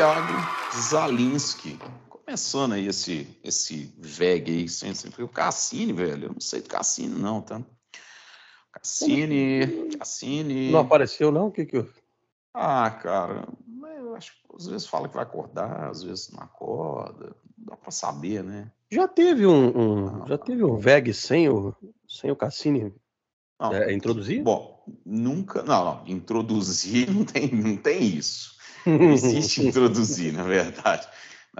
Thiago Zalinski. Começando aí esse, esse VEG aí, sem, sem, o Cassini, velho. Eu não sei do Cassini, não, tá? Cassini, Cassini. Não apareceu, não? O que que eu... Ah, cara, eu acho que às vezes fala que vai acordar, às vezes não acorda. Não dá pra saber, né? Já teve um, um não, já teve um VEG sem o, sem o Cassini não, é, introduzir? Bom, nunca. Não, não, introduzir não tem, não tem isso. Não existe introduzir, na verdade.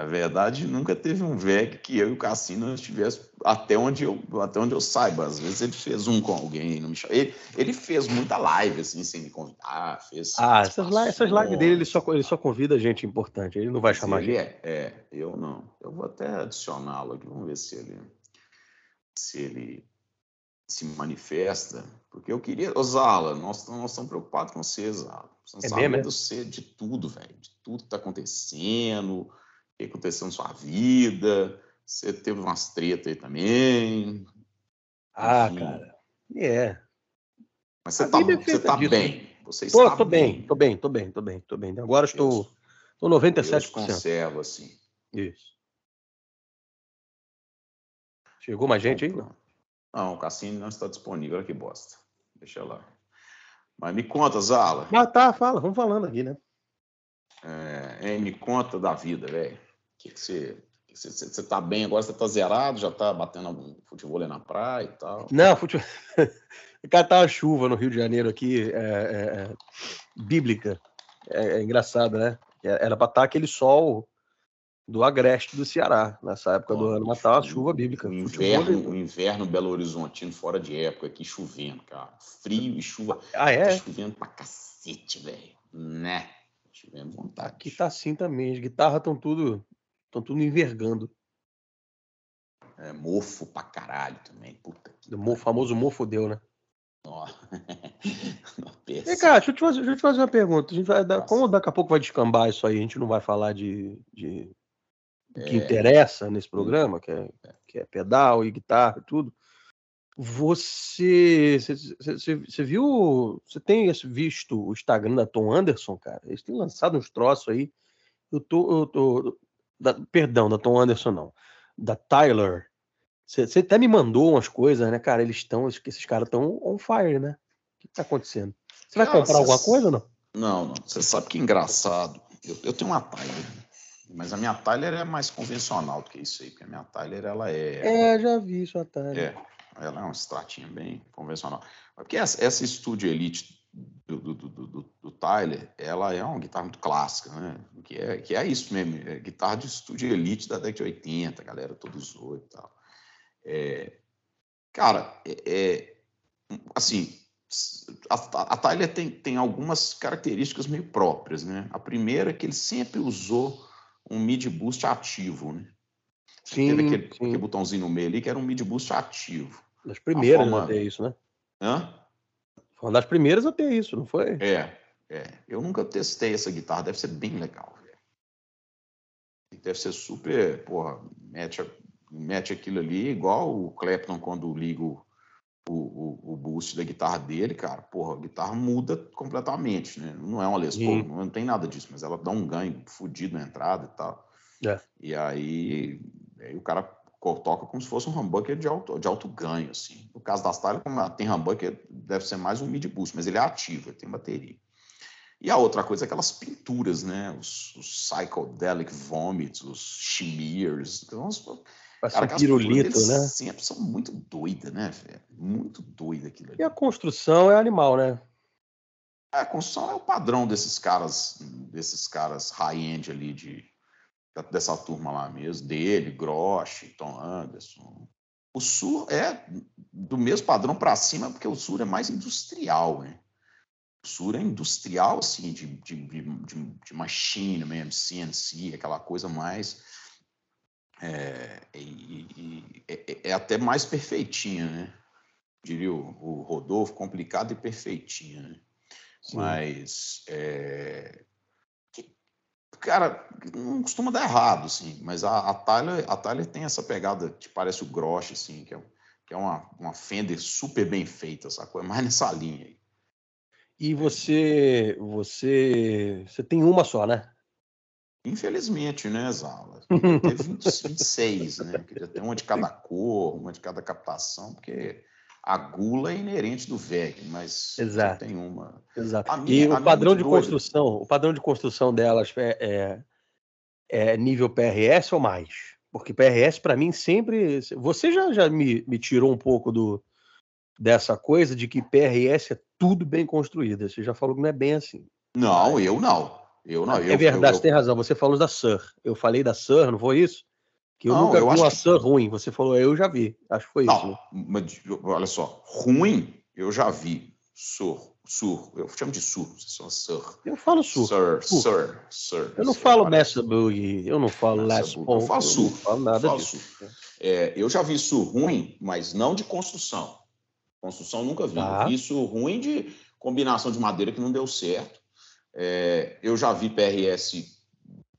Na verdade, nunca teve um VEG que eu e o Cassino estivesse até onde eu até onde eu saiba. Às vezes ele fez um com alguém, não me chama. Ele, ele fez muita live assim sem me convidar, fez. Ah, essas, lives, essas lives dele ele só ele só convida gente importante. Ele não vai chamar ele gente. É, é, eu não. Eu vou até adicioná-lo aqui. Vamos ver se ele se ele se manifesta, porque eu queria, ô Zala, nós, nós estamos preocupados com você, Zala. Você é mesmo, é? você de tudo, velho, de tudo que está acontecendo, que aconteceu na sua vida, você teve umas tretas aí também. Ah, Enfim. cara, é. Mas você está é você tá disso, bem, você tô, está tô bem. bem. Tô bem, tô bem, tô bem, tô bem. Agora estou, estou 97%. Deus conserva, assim. Isso. Chegou mais gente aí? Não, o Cassini não está disponível. Olha que bosta. Deixa lá. Mas me conta, Zala. Ah, tá, fala. Vamos falando aqui, né? É, me conta da vida, velho. Que, que você. Você, tá bem agora? Você tá zerado? Já tá batendo futebol na praia e tal? Não, futebol. Cara, tá uma chuva no Rio de Janeiro aqui, é, é, é bíblica. É, é, engraçado, né? Era pra estar tá aquele sol do agreste do Ceará, nessa época do ano Natal, a chuva bíblica. O inverno, o inverno Belo Horizontino fora de época aqui chovendo, cara. Frio e chuva. Ah, é? Tá chovendo pra cacete, velho. Né? Tivemos vontade. Aqui tá assim também. As guitarras estão tudo, estão tudo envergando. É, mofo pra caralho também. Puta que. O famoso mofo deu, né? Ó. Vem cá, deixa eu, te fazer, deixa eu te fazer uma pergunta. A gente vai dar, como daqui a pouco vai descambar isso aí, a gente não vai falar de, de o que é. interessa nesse programa, que é, que é pedal e guitarra e tudo. Você, você, você viu, você tem visto o Instagram da Tom Anderson, cara? Eles têm lançado uns troços aí. Eu tô, eu tô da, perdão, da Tom Anderson não, da Tyler. Você, até me mandou umas coisas, né, cara? Eles estão, esses caras estão on fire, né? O que tá acontecendo? Você vai comprar alguma coisa ou não? Não, não. Você sabe que é engraçado. Eu, eu tenho uma Tyler mas a minha Tyler é mais convencional do que isso aí, porque a minha Tyler ela é. É, já vi isso a Tyler. É, ela é um stratinho bem convencional. Porque essa, essa Studio Elite do, do, do, do, Tyler, ela é uma guitarra muito clássica, né? Que é, que é isso mesmo, é guitarra de Studio Elite da década de 80, a galera toda usou e tal. É, cara, é, é assim, a, a Tyler tem, tem algumas características meio próprias, né? A primeira é que ele sempre usou um mid boost ativo, né? Sim, Teve aquele, aquele botãozinho no meio ali que era um mid boost ativo. Das primeiras forma... ter isso, né? Hã? Foi uma das primeiras a ter isso, não foi? É, é. Eu nunca testei essa guitarra, deve ser bem legal, velho. Deve ser super, porra, mete, mete aquilo ali, igual o Clapton quando liga o, o, o, boost da guitarra dele, cara, porra, a guitarra muda completamente, né? Não é uma Les Paul, não, não tem nada disso, mas ela dá um ganho fodido na entrada e tal. É. E aí, aí o cara toca como se fosse um humbucker de alto, de alto ganho, assim. No caso da Tyler, como ela tem humbucker, deve ser mais um mid boost, mas ele é ativo, ele tem bateria. E a outra coisa é aquelas pinturas, né? Os, os psychedelic vomits, os shimmiers, então, Parece um pirulito, né? Sempre são muito doidas, né, velho? Muito doida aquilo ali. E a construção é animal, né? É, a construção é o padrão desses caras, desses caras high-end ali de dessa turma lá mesmo, dele, Grosh, Tom Anderson. O Sul é do mesmo padrão para cima, porque o Sul é mais industrial, né? O Sul é industrial, assim, de, de, de, de machine mesmo, CNC, aquela coisa mais é, e, e, é, é, até mais perfeitinha, né? Diria o, o Rodolfo, complicado e perfeitinha, né? Mas, é, cara, não costuma dar errado, assim, mas a, a, Tyler, a Tyler tem essa pegada que parece o Grosh, assim, que é, que é uma, uma Fender super bem feita, sacou? É mais nessa linha aí. E você, você, você tem uma só, né? Infelizmente, né, Zala? Teve 26, né? Queria ter uma de cada cor, uma de cada captação, porque a gula é inerente do VEG, mas Exato. tem uma. Exato. e o padrão de construção, o padrão de construção delas é, é, é, nível PRS ou mais? Porque PRS para mim sempre, você já, já me, me tirou um pouco do dessa coisa de que PRS é tudo bem construído. Você já falou que não é bem assim. Não, eu não. Eu não. É verdade, eu, você tem razão. Você falou da Sur. Eu falei da Sur, não foi isso? Que eu não, nunca eu vi uma Sur ruim. Você falou, eu já vi. Acho que foi não, isso. Né? Mas, olha só, ruim eu já vi. Sur, Sur. Eu chamo de Sur, você só Sur. Eu falo Sur. Sur, Sur, Sur. Eu não falo Messa Boogie, eu não falo Les Paul. Eu falo Sur. Eu não falo nada eu falo disso. É, eu já vi Sur ruim, mas não de construção. Construção nunca vi. Tá. Vi Sur ruim de combinação de madeira que não deu certo. É, eu já vi PRS,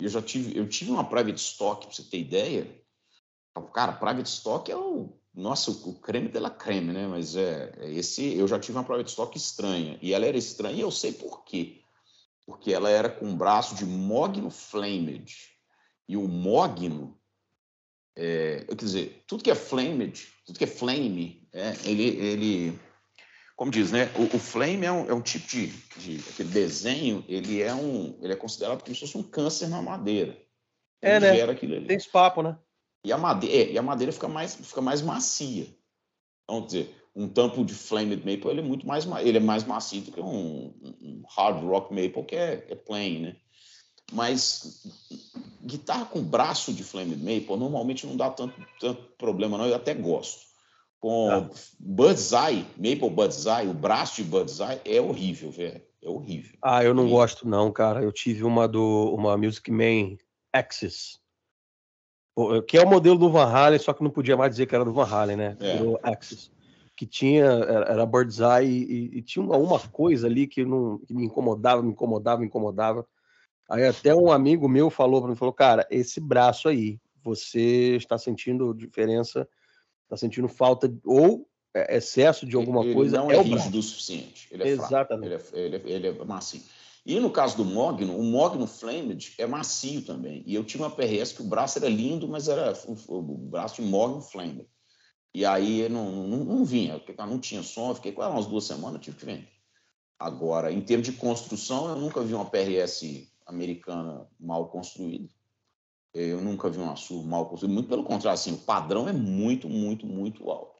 eu já tive, eu tive uma private stock, para você ter ideia. Cara, private stock é o, nossa, o creme de la creme, né? Mas é, é, esse, eu já tive uma private stock estranha. E ela era estranha e eu sei por quê. Porque ela era com um braço de Mogno Flamed. E o Mogno, é, quer dizer, tudo que é Flamed, tudo que é Flame, é, ele, ele como diz, né? O, o flame é um, é um tipo de, de, aquele desenho, ele é um, ele é considerado como se fosse um câncer na madeira. É, ele né? Gera aquilo ali. Tem esse papo, né? E a madeira, é, e a madeira fica mais, fica mais macia. Então, dizer, um tampo de flamed maple ele é muito mais, ele é mais macio do que um, um hard rock maple que é, é plain, né? Mas guitarra com braço de flamed maple normalmente não dá tanto, tanto problema, não. Eu até gosto com ah. Bud's Eye, Maple Bud's Eye, o braço de Bud's Eye é horrível, velho. É horrível. Ah, eu não gosto não, cara. Eu tive uma do uma Music Man Axis, que é o modelo do Van Halen, só que não podia mais dizer que era do Van Halen, né? É. Virou Axis. Que tinha, era, era Bird's Eye e, e, tinha uma, uma coisa ali que, não, que me incomodava, me incomodava, me incomodava. Aí até um amigo meu falou para mim, falou, cara, esse braço aí, você está sentindo diferença está sentindo falta ou é, excesso de alguma ele coisa. Não é, é rígido o suficiente. Ele é Exatamente. Fraco, ele, é, ele, é, ele é macio. E no caso do Mogno, o Mogno Flamed é macio também. E eu tinha uma PRS que o braço era lindo, mas era o, o braço de Mogno Flamed. E aí não, não, não vinha, porque não tinha som, fiquei com ela umas duas semanas, tive que vender. Agora, em termos de construção, eu nunca vi uma PRS americana mal construída. Eu nunca vi uma SUV mal construída. Muito pelo contrário, assim, o padrão é muito, muito, muito alto.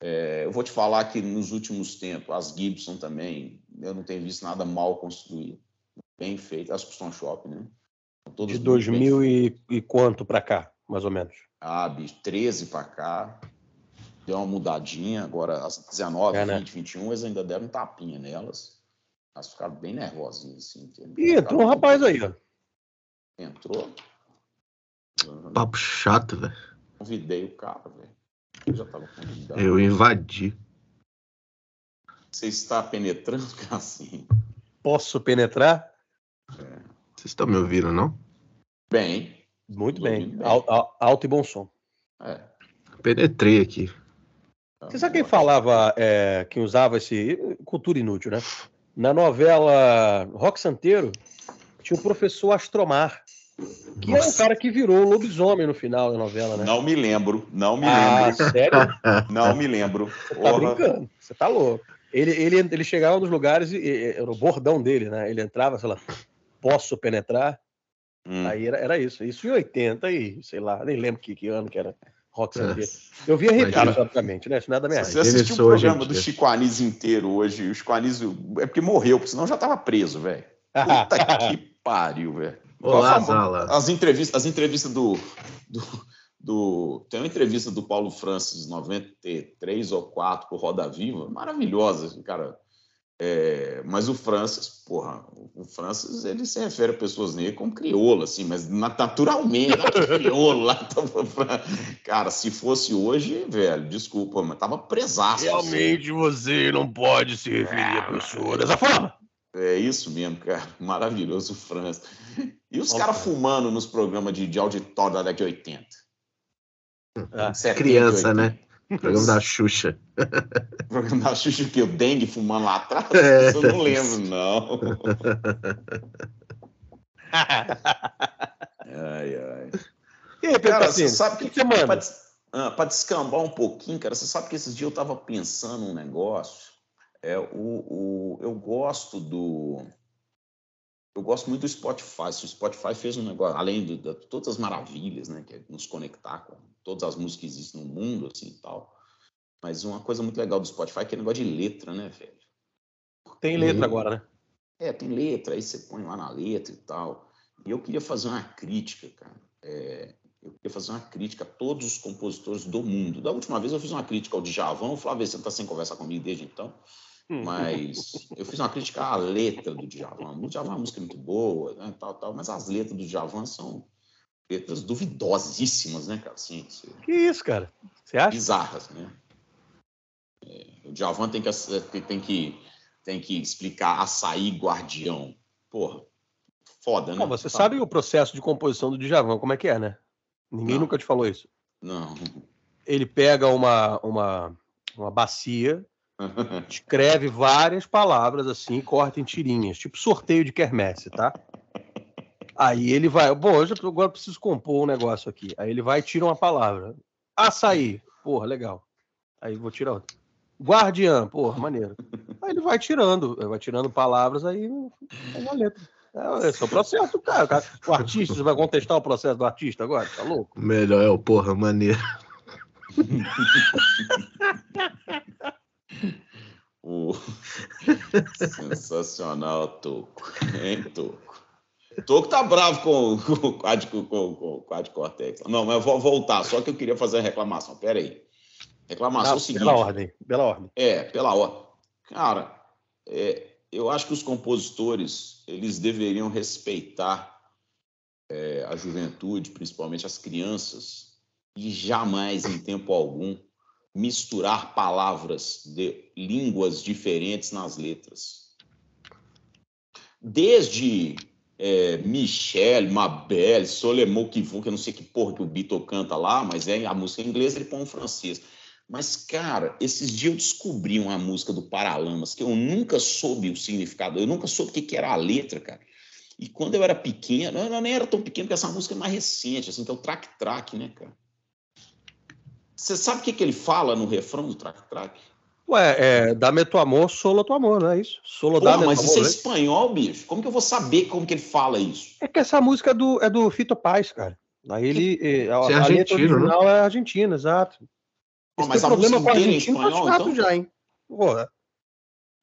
É, eu vou te falar que nos últimos tempos, as Gibson também, eu não tenho visto nada mal construído. Bem feito. As Custom Shop, né? Todas De 2000 e, e quanto para cá, mais ou menos? Ah, bicho, 13 para cá. Deu uma mudadinha. Agora, as 19, é, 20, né? 21, eles ainda deram um tapinha nelas. Elas ficaram bem nervosinhas, assim. Ih, entrou um rapaz aí, ó. Entrou? Papo chato, velho. Convidei o cara, velho. Eu já tava convidado. Eu invadi. Você está penetrando, assim? Posso penetrar? É. Vocês estão me ouvindo, não? Bem. Muito bem. bem. Alto, alto, e bom som. É. Penetrei aqui. Você sabe quem falava, é, quem usava esse. Cultura inútil, né? Na novela Rock Santeiro, tinha o professor Astromar. Que Nossa. é o cara que virou lobisomem no final da novela, né? Não me lembro, não me ah, lembro. sério? Não me lembro. Você tá brincando, você tá louco. Ele, ele, ele chegava nos lugares e, era o bordão dele, né? Ele entrava, sei lá, posso penetrar? Hum. Aí era, era isso. Isso em 80 e, sei lá, nem lembro que, que ano que era. Rock é. Eu via reprise, obviamente, né? Isso não é da minha Você assistiu o programa do Chico Anísio inteiro hoje, o Chico Anísio é porque morreu, porque senão já tava preso, velho. Puta que pariu, velho. Olá, Zala. As entrevistas, as entrevistas do, do, do, Tem uma entrevista do Paulo Francis, 93 ou 4, por Roda Viva, maravilhosa, cara. É, mas o Francis, porra, o Francis, ele se refere a pessoas negras como crioulo, assim, mas naturalmente, crioulo lá. Cara, se fosse hoje, velho, desculpa, mas tava presaço. Assim. Realmente assim. você não pode se referir a pessoa dessa forma. É isso mesmo, cara. Maravilhoso o França. E os caras fumando nos programas de, de auditório da década de 80? Ah, 70, criança, 80. né? Programa da Xuxa. Programa da Xuxa que o dengue fumando lá atrás? É. Isso eu não lembro, não. Ai, ai. E aí, Cara, você sabe o que, que manda? Pra, des- ah, pra descambar um pouquinho, cara, você sabe que esses dias eu tava pensando um negócio. É, o, o, eu gosto do. Eu gosto muito do Spotify. O Spotify fez um negócio, além de, de todas as maravilhas, né, que é nos conectar com todas as músicas que existem no mundo, assim e tal. Mas uma coisa muito legal do Spotify é aquele negócio de letra, né, velho? Tem letra agora, né? É, tem letra, aí você põe lá na letra e tal. E eu queria fazer uma crítica, cara. É, eu queria fazer uma crítica a todos os compositores do mundo. Da última vez eu fiz uma crítica ao Djavan, o Flávio, você está sem conversar comigo desde então. Hum. Mas eu fiz uma crítica à letra do Djavan. O Djavan é uma música muito boa, né, tal, tal, mas as letras do Djavan são letras duvidosíssimas, né, cara? Assim, Que isso, cara? Você acha? bizarras, né? É, o Djavan tem que, tem, que, tem que explicar açaí guardião. Porra, foda, né? Ah, você Tá- sabe o processo de composição do Djavan, como é que é, né? Ninguém Não. nunca te falou isso. Não. Ele pega uma, uma, uma bacia, escreve várias palavras assim corta em tirinhas, tipo sorteio de quermesse, tá? Aí ele vai, bom, eu já, agora eu preciso compor um negócio aqui. Aí ele vai e tira uma palavra. Açaí, porra, legal. Aí vou tirar outra. Guardiã, porra, maneiro. Aí ele vai tirando, vai tirando palavras aí é uma letra. É, esse é o processo, cara. O artista, você vai contestar o processo do artista agora? Tá louco? Melhor é o porra maneiro. O... Sensacional, Toco. Hein, Toco? Toco tá bravo com, com, com, com, com o Quad Cortex. Não, mas eu vou voltar, só que eu queria fazer a reclamação. Pera aí. Reclamação é o seguinte. pela ordem, pela ordem. É, pela hora. Cara, é, eu acho que os compositores eles deveriam respeitar é, a juventude, principalmente as crianças, e jamais, em tempo algum, misturar palavras de línguas diferentes nas letras. Desde é, Michel, Mabel, Solemon que eu não sei que porra que o Beatle canta lá, mas é a música em inglês, ele põe um francês. Mas, cara, esses dias eu descobri uma música do Paralamas que eu nunca soube o significado, eu nunca soube o que que era a letra, cara. E quando eu era pequeno, eu nem era tão pequeno, porque essa música é mais recente, assim, que é o Track Track, né, cara? Você sabe o que, que ele fala no refrão do Track Track? Ué, é, dá-me tu amor, solo tu amor, não é isso? Solo Pô, dá-me mas tu isso é amor. né? espanhol, bicho. Como que eu vou saber como que ele fala isso? É que essa música é do, é do Fito Paz, cara. Aí ele. é, A, Isso é a letra argentino, né? original é argentina, exato. Pô, mas a problema música com a inteira é em Argentina tá espanhol, então? já, hein? Porra,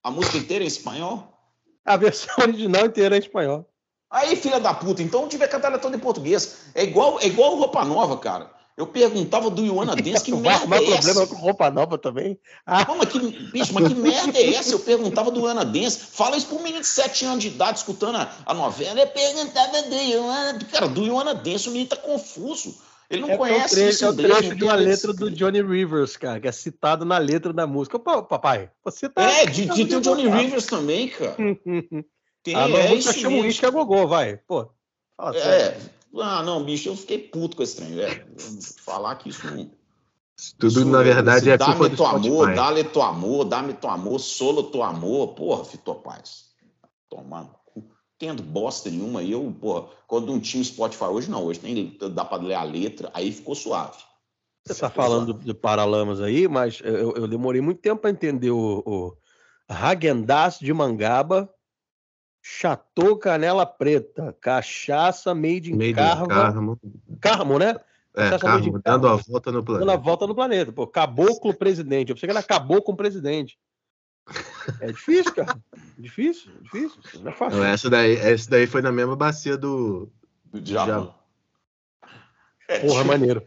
A música inteira é em espanhol? a versão original inteira é em espanhol. Aí, filha da puta, então eu tive que cantar toda em português. É igual, é igual roupa nova, cara. Eu perguntava do Ioana Dance, que merda arrumar é essa? problema com roupa nova também? Ah, Pô, mas que, bicho, mas que merda é essa? Eu perguntava do Ioana Dance. Fala isso pra um menino de 7 anos de idade escutando a, a novela. Eu perguntava do Ioana Cara, do Ioana Dance, o menino tá confuso. Ele não é, conhece trecho, isso é o trecho não de uma letra do. Johnny Rivers, cara, que é citado na letra da música. Pô, papai, você tá. É, de, de, tem o Johnny Rivers também, cara. Tem, Ah, é não, isso chama o uísque a gogô, vai. Pô, fala sério. Ah, não, bicho, eu fiquei puto com esse trem, velho. Falar que isso não. Tudo, Isso, na verdade, é culpa Dá-me do tu amor, dá-lhe tu amor, dá-me tu amor, solo tu amor. Porra, Fito Paz. Cu. Tendo bosta nenhuma. E eu, porra, quando não tinha o Spotify hoje, não. Hoje nem dá pra ler a letra, aí ficou suave. Você tá Ficou falando suave. de Paralamas aí, mas eu, eu demorei muito tempo para entender o, o Häagen-Dazs de Mangaba, Chateau Canela Preta, cachaça made in Meio Carva, Carmo. Carmo, né? É, made Carmo, dando a volta no Dando a planeta. volta no planeta. Pô, caboclo presidente. Eu pensei que era caboclo presidente. É difícil, cara. Difícil, difícil. Não é fácil. Não, essa, daí, essa daí foi na mesma bacia do. Do Djavan. É, Porra, maneiro.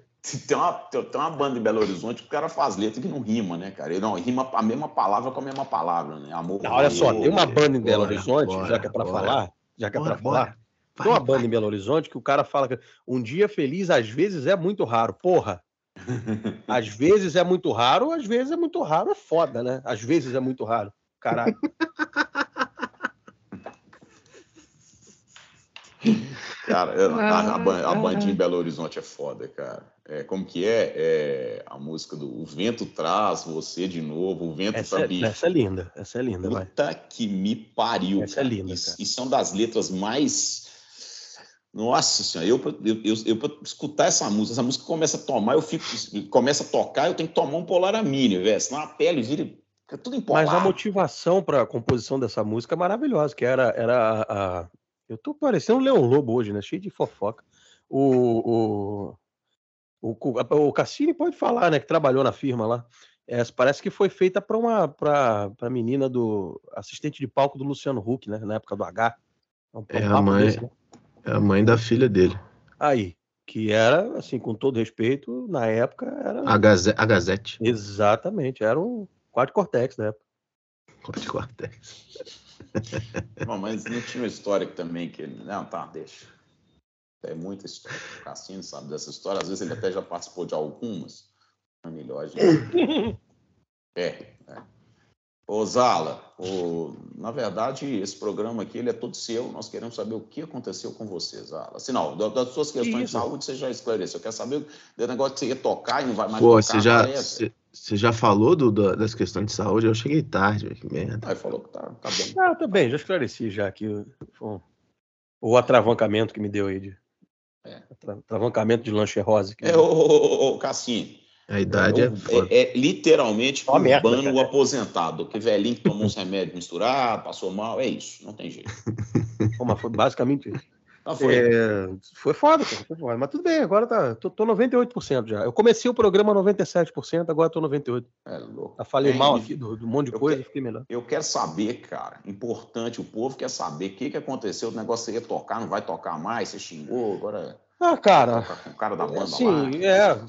Tem, uma, tem, uma banda em Belo Horizonte que o cara faz letra que não rima, né, cara? Ele não rima a mesma palavra com a mesma palavra, né? Amor. Não, olha só, tem uma banda em Belo bora, Horizonte, bora, já que é pra bora. falar, já que é pra Bora, falar. bora. Tem uma Vai, banda em Belo Horizonte que o cara fala que um dia feliz às vezes é muito raro. Porra, às vezes é muito raro, às vezes é muito raro, é foda, né? Às vezes é muito raro. Caralho. Cara, eu- a, a, ban- a bandinha em Belo Horizonte é foda, cara. É, como que é? é? A música do O Vento Traz Você de Novo, O Vento essa, Também. Essa é linda, essa é linda, vai. Puta que me pariu, Essa é cara. linda, Isso, cara. isso é uma das letras mais... Nossa senhora, eu, eu, eu, eu pra escutar essa música, essa música começa a tomar, eu fico, começa a tocar, eu tenho que tomar um Polaramine, velho, senão a pele vira, fica tudo empolado. Mas a motivação para a composição dessa música é maravilhosa, que era, era a, a- Eu tô parecendo um Leão Lobo hoje, né? Cheio de fofoca. O, o, o, o Cassini pode falar, né? Que trabalhou na firma lá. É, parece que foi feita para uma pra, pra menina do assistente de palco do Luciano Huck, né? Na época do H. um É, a mãe- desse, né? É a mãe da filha dele. Aí, que era, assim, com todo respeito, na época era. A, Gaze- a Gazette. Exatamente, era um quadro cortex da época. Corte Cortex. Não, mas não tinha uma história que também que ele. Não, tá, deixa. É muita história. O Cassino sabe dessa história. Às vezes ele até já participou de algumas. É melhor, gente. É, é. Ô, Zala, ô, na verdade, esse programa aqui ele é todo seu. Nós queremos saber o que aconteceu com você, Zala. Assim, não, da- das suas questões de isso? saúde você já esclareceu. Eu quero saber do negócio que você ia tocar e não vai mais Pô, tocar. você já, você, você já falou do- da- das questões de saúde? Eu cheguei tarde, que merda. Aí falou que tá, tá bem. Ah, tá bem, já esclareci já aqui o, o, o atravancamento que me deu aí de. É. Atravancamento de lanche rosa. Que É, ô, ô, ô, ô, Cassinho, A idade é, é, é- é literalmente merda, urbano cara. aposentado. Que velhinho que tomou uns remédios misturados, passou mal, é isso, não tem jeito. Pô, mas foi basicamente isso. Não foi. É, foi foda, cara. Foi foda. Mas tudo bem, agora tá. Tô, tô 98% já. Eu comecei o programa 97%, agora tô 98%. É louco. Eu falei É, mal aqui do, do monte de coisa, quero- fiquei melhor. Eu quero saber, cara, importante, o povo quer saber o que, que aconteceu, o negócio você ia tocar, não vai tocar mais, você xingou, agora Ah, cara, o cara da banda assim, lá. que- é.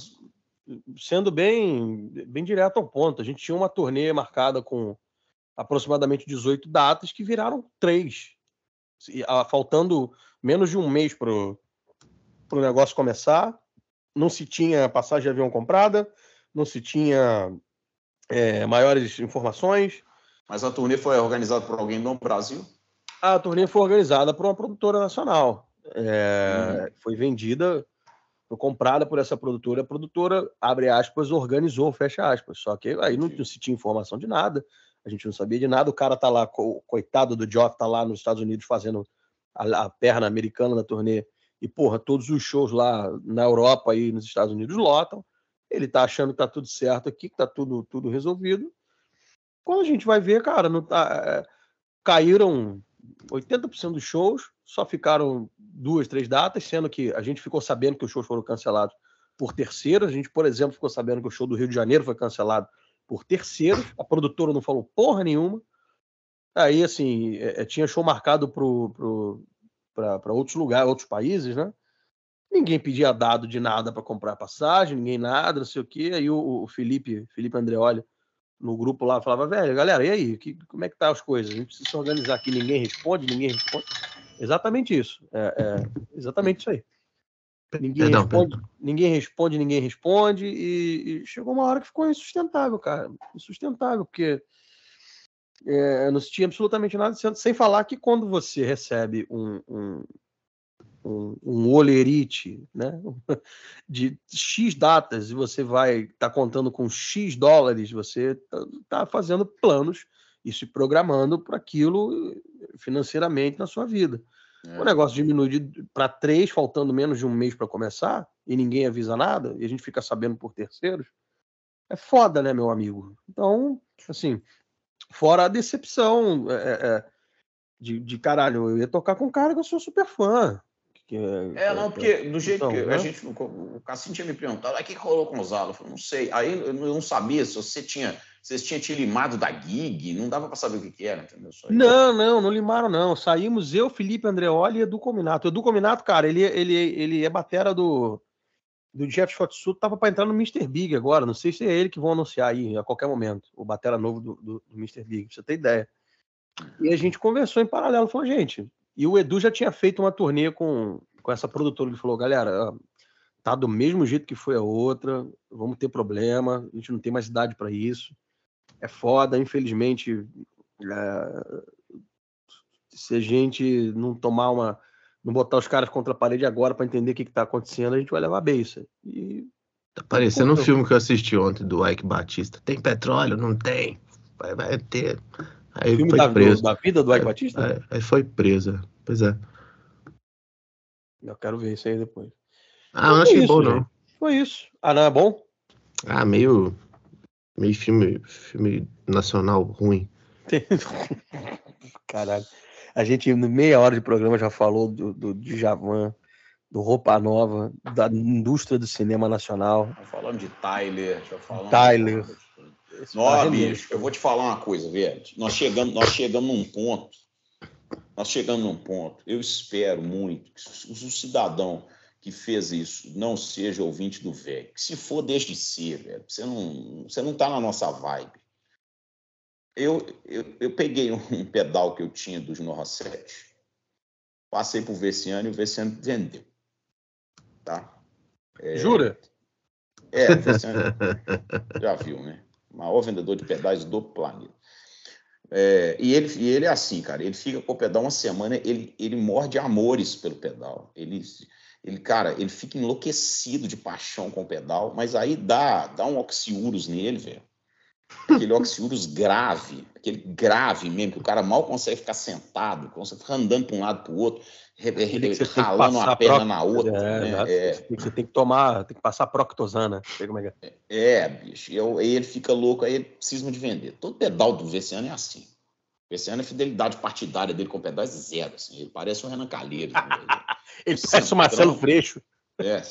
sendo bem, bem direto ao ponto, a gente tinha uma turnê marcada com aproximadamente 18 datas que viraram três, ah, faltando menos de um mês para o negócio começar. Não se tinha passagem de avião comprada, não se tinha é, maiores informações. Mas a turnê foi organizada por alguém no Brasil? A turnê foi organizada por uma produtora nacional. É, Foi vendida, foi comprada por essa produtora. A produtora, abre aspas, organizou, fecha aspas. Só que aí não, não se tinha informação de nada, a gente não sabia de nada. O cara tá lá, co- coitado do Geoff, tá lá nos Estados Unidos fazendo a, a perna americana da turnê. E, porra, todos os shows lá na Europa e nos Estados Unidos lotam. Ele tá achando que tá tudo certo aqui, que tá tudo, tudo resolvido. Quando a gente vai ver, cara, não tá, é, caíram 80% dos shows, só ficaram duas, três datas, sendo que a gente ficou sabendo que os shows foram cancelados por terceiros. A gente, por exemplo, ficou sabendo que o show do Rio de Janeiro foi cancelado por terceiros. A produtora não falou porra nenhuma. Aí, assim, é, é, tinha show marcado para outros lugares, outros países, né? Ninguém pedia dado de nada para comprar passagem, ninguém nada, não sei o quê. Aí o, o Felipe, Felipe Andreoli, no grupo lá, falava, velho, galera, e aí? Que, como é que tá as coisas? A gente precisa se organizar aqui, ninguém responde, ninguém responde. Exatamente isso. É, é exatamente isso aí. Ninguém Perdão, responde, ninguém responde, ninguém responde, e, e chegou uma hora que ficou insustentável, cara. Insustentável, porque é, não se tinha absolutamente nada, sem- sem falar que quando você recebe um, um, um, um olerite, né, de X datas, e você vai estar contando com X dólares, você está fazendo planos e se programando para aquilo financeiramente na sua vida. É. O negócio diminui para três, faltando menos de um mês para começar, e ninguém avisa nada, e a gente fica sabendo por terceiros, é foda, né, meu amigo? Então, assim, fora a decepção é, é, de, de caralho, eu ia tocar com um cara que eu sou super fã. que É, não, porque do jeito então, que né? a gente. O Cassim tinha me perguntado, aí o que que rolou com o Zalo? Eu falei, não sei. Aí eu não sabia se você tinha. Vocês tinham te limado da gig, não dava para saber o que, que era, entendeu? Só. Não, não, não limaram, não. Saímos eu, Felipe Andreoli e Edu Cominato. O Edu Cominato, cara, ele, ele, ele é batera do, do Jeff Shotsuit, tava para entrar no Mr. Big agora. Não sei se é ele que vão anunciar aí a qualquer momento, o batera novo do, do, do Mr. Big, você ter ideia. E a gente conversou em paralelo, falou, gente. E o Edu já tinha feito uma turnê com, com essa produtora. Ele falou, galera, tá do mesmo jeito que foi a outra, vamos ter problema, a gente não tem mais idade para isso. É foda, infelizmente. é, se a gente não tomar uma. Não botar os caras contra a parede agora para entender o que está acontecendo, a gente vai levar a beça. E Tá parecendo um filme que eu assisti ontem do Ike Batista. Tem petróleo? Não tem. Vai, vai ter. Aí filme foi da, preso. da vida do Ike É, Batista? Aí, aí foi presa. Pois é. Eu quero ver isso aí depois. Ah, não achei é bom, não. Foi isso. Ah, não é bom? Ah, meio. Meio filme, filme nacional ruim. Caralho. A gente, em meia hora de programa, já falou do, do Djavan, do Roupa Nova, da indústria do cinema nacional. Já falamos de Tyler, já falamos. Tyler. Cara bicho, eu vou te falar uma coisa, velho. Nós chegamos, nós chegamos num ponto. Nós chegamos num ponto. Eu espero muito que o cidadão que fez isso não seja ouvinte do velho. Se for, deixe de ser, velho. Você não, você não tá na nossa vibe. Eu, eu, eu peguei um pedal que eu tinha do Juno 7, passei pro Veciano e o Veciano vendeu. Tá? Jura? É, o Veciano já viu, né? O maior vendedor de pedais do planeta. É, e, ele, e ele é assim, cara. Ele fica com o pedal uma semana, ele, ele morde amores pelo pedal. Ele, ele, cara, ele fica enlouquecido de paixão com o pedal, mas aí dá, dá um oxiurus nele, velho. Aquele oxiurus grave, aquele grave mesmo, que o cara mal consegue ficar sentado, consegue ficar andando para um lado para o outro, ralando uma perna na outra. É, né? É. Você tem que- tomar, tem que passar proctosana. É que é. É, bicho. E eu- aí ele fica louco, aí ele cisma de vender. Todo pedal do Veciano é assim. O Veciano, a fidelidade partidária dele com o pedal é zero. Assim. Ele parece o Renan Calheiros. né? Ele Centrão. parece o Marcelo Freixo. é.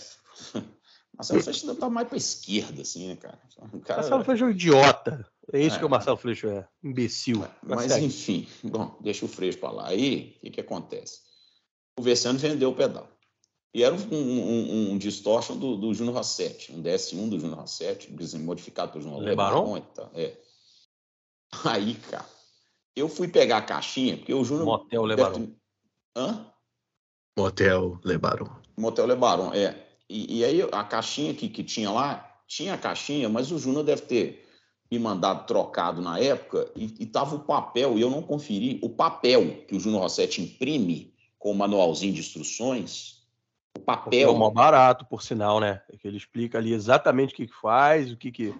Marcelo Freixo ainda tá mais pra esquerda, assim, né, cara? O cara Marcelo Freixo é um idiota. É isso É. que o Marcelo Freixo é. Imbecil. Mas, Mas segue. enfim, bom, deixa o Freixo pra lá. Aí, o que que acontece? O Veciano vendeu o pedal. E era um, um, um distortion do, do Júnior Rossetti, um DS1 do Júnior Rossetti, modificado pelo Júnior Le Baron? e tal. É. Aí, cara, eu fui pegar a caixinha, porque o Júnior. Motel Le deve Hã? Motel Lebaron. Motel Le Baron, é. E, e aí a caixinha que, que tinha lá, tinha a caixinha, mas o Júnior deve ter me mandado trocado na época e, e tava o papel, e eu não conferi, o papel que o Júnior Rossetti imprime com o manualzinho de instruções, o É o papel, maior barato, por sinal, né? Que ele explica ali exatamente o que que faz, o que que.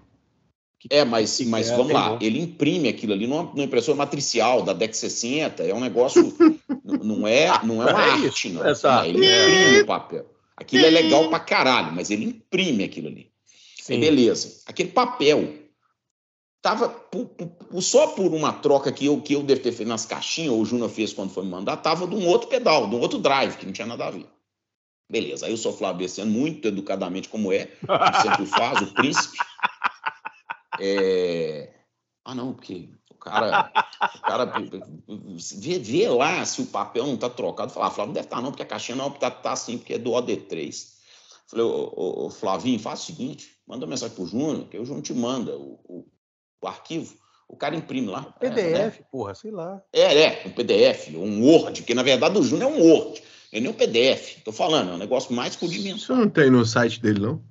é, mas, que mas é, vamos lá, bom. ele imprime aquilo ali numa, numa impressora matricial da DEC 60, é um negócio, não é, não é uma É arte, isso, não. exato. Ele imprime o papel. Aquilo é legal pra caralho, mas ele imprime aquilo ali. Aí, beleza. Aquele papel tava pu- pu- só por uma troca que eu, que eu devo ter feito nas caixinhas, ou o Júnior fez quando foi me mandar, tava de um outro pedal, de um outro drive, que não tinha nada a ver. Beleza. Aí eu sou Flávio Bessiano, muito educadamente como é, como sempre faz, o príncipe. É... Ah, não, porque o cara, o cara vê, vê lá se o papel não tá trocado. Fala, ah, Flávio, não deve estar não, porque a caixinha não tá, tá assim, porque é do OD3. Falei, ô, ô, ô, Flavinho, faz o seguinte, manda uma mensagem pro Júnior, que o Júnior te manda o, o, o arquivo, o cara imprime lá. É, né? PDF, porra, sei lá. É, é, um PDF, um Word, porque na verdade o Júnior é um Word, não é nem um PDF. Tô falando, é um negócio mais dimensão. Isso não tem no site dele, não?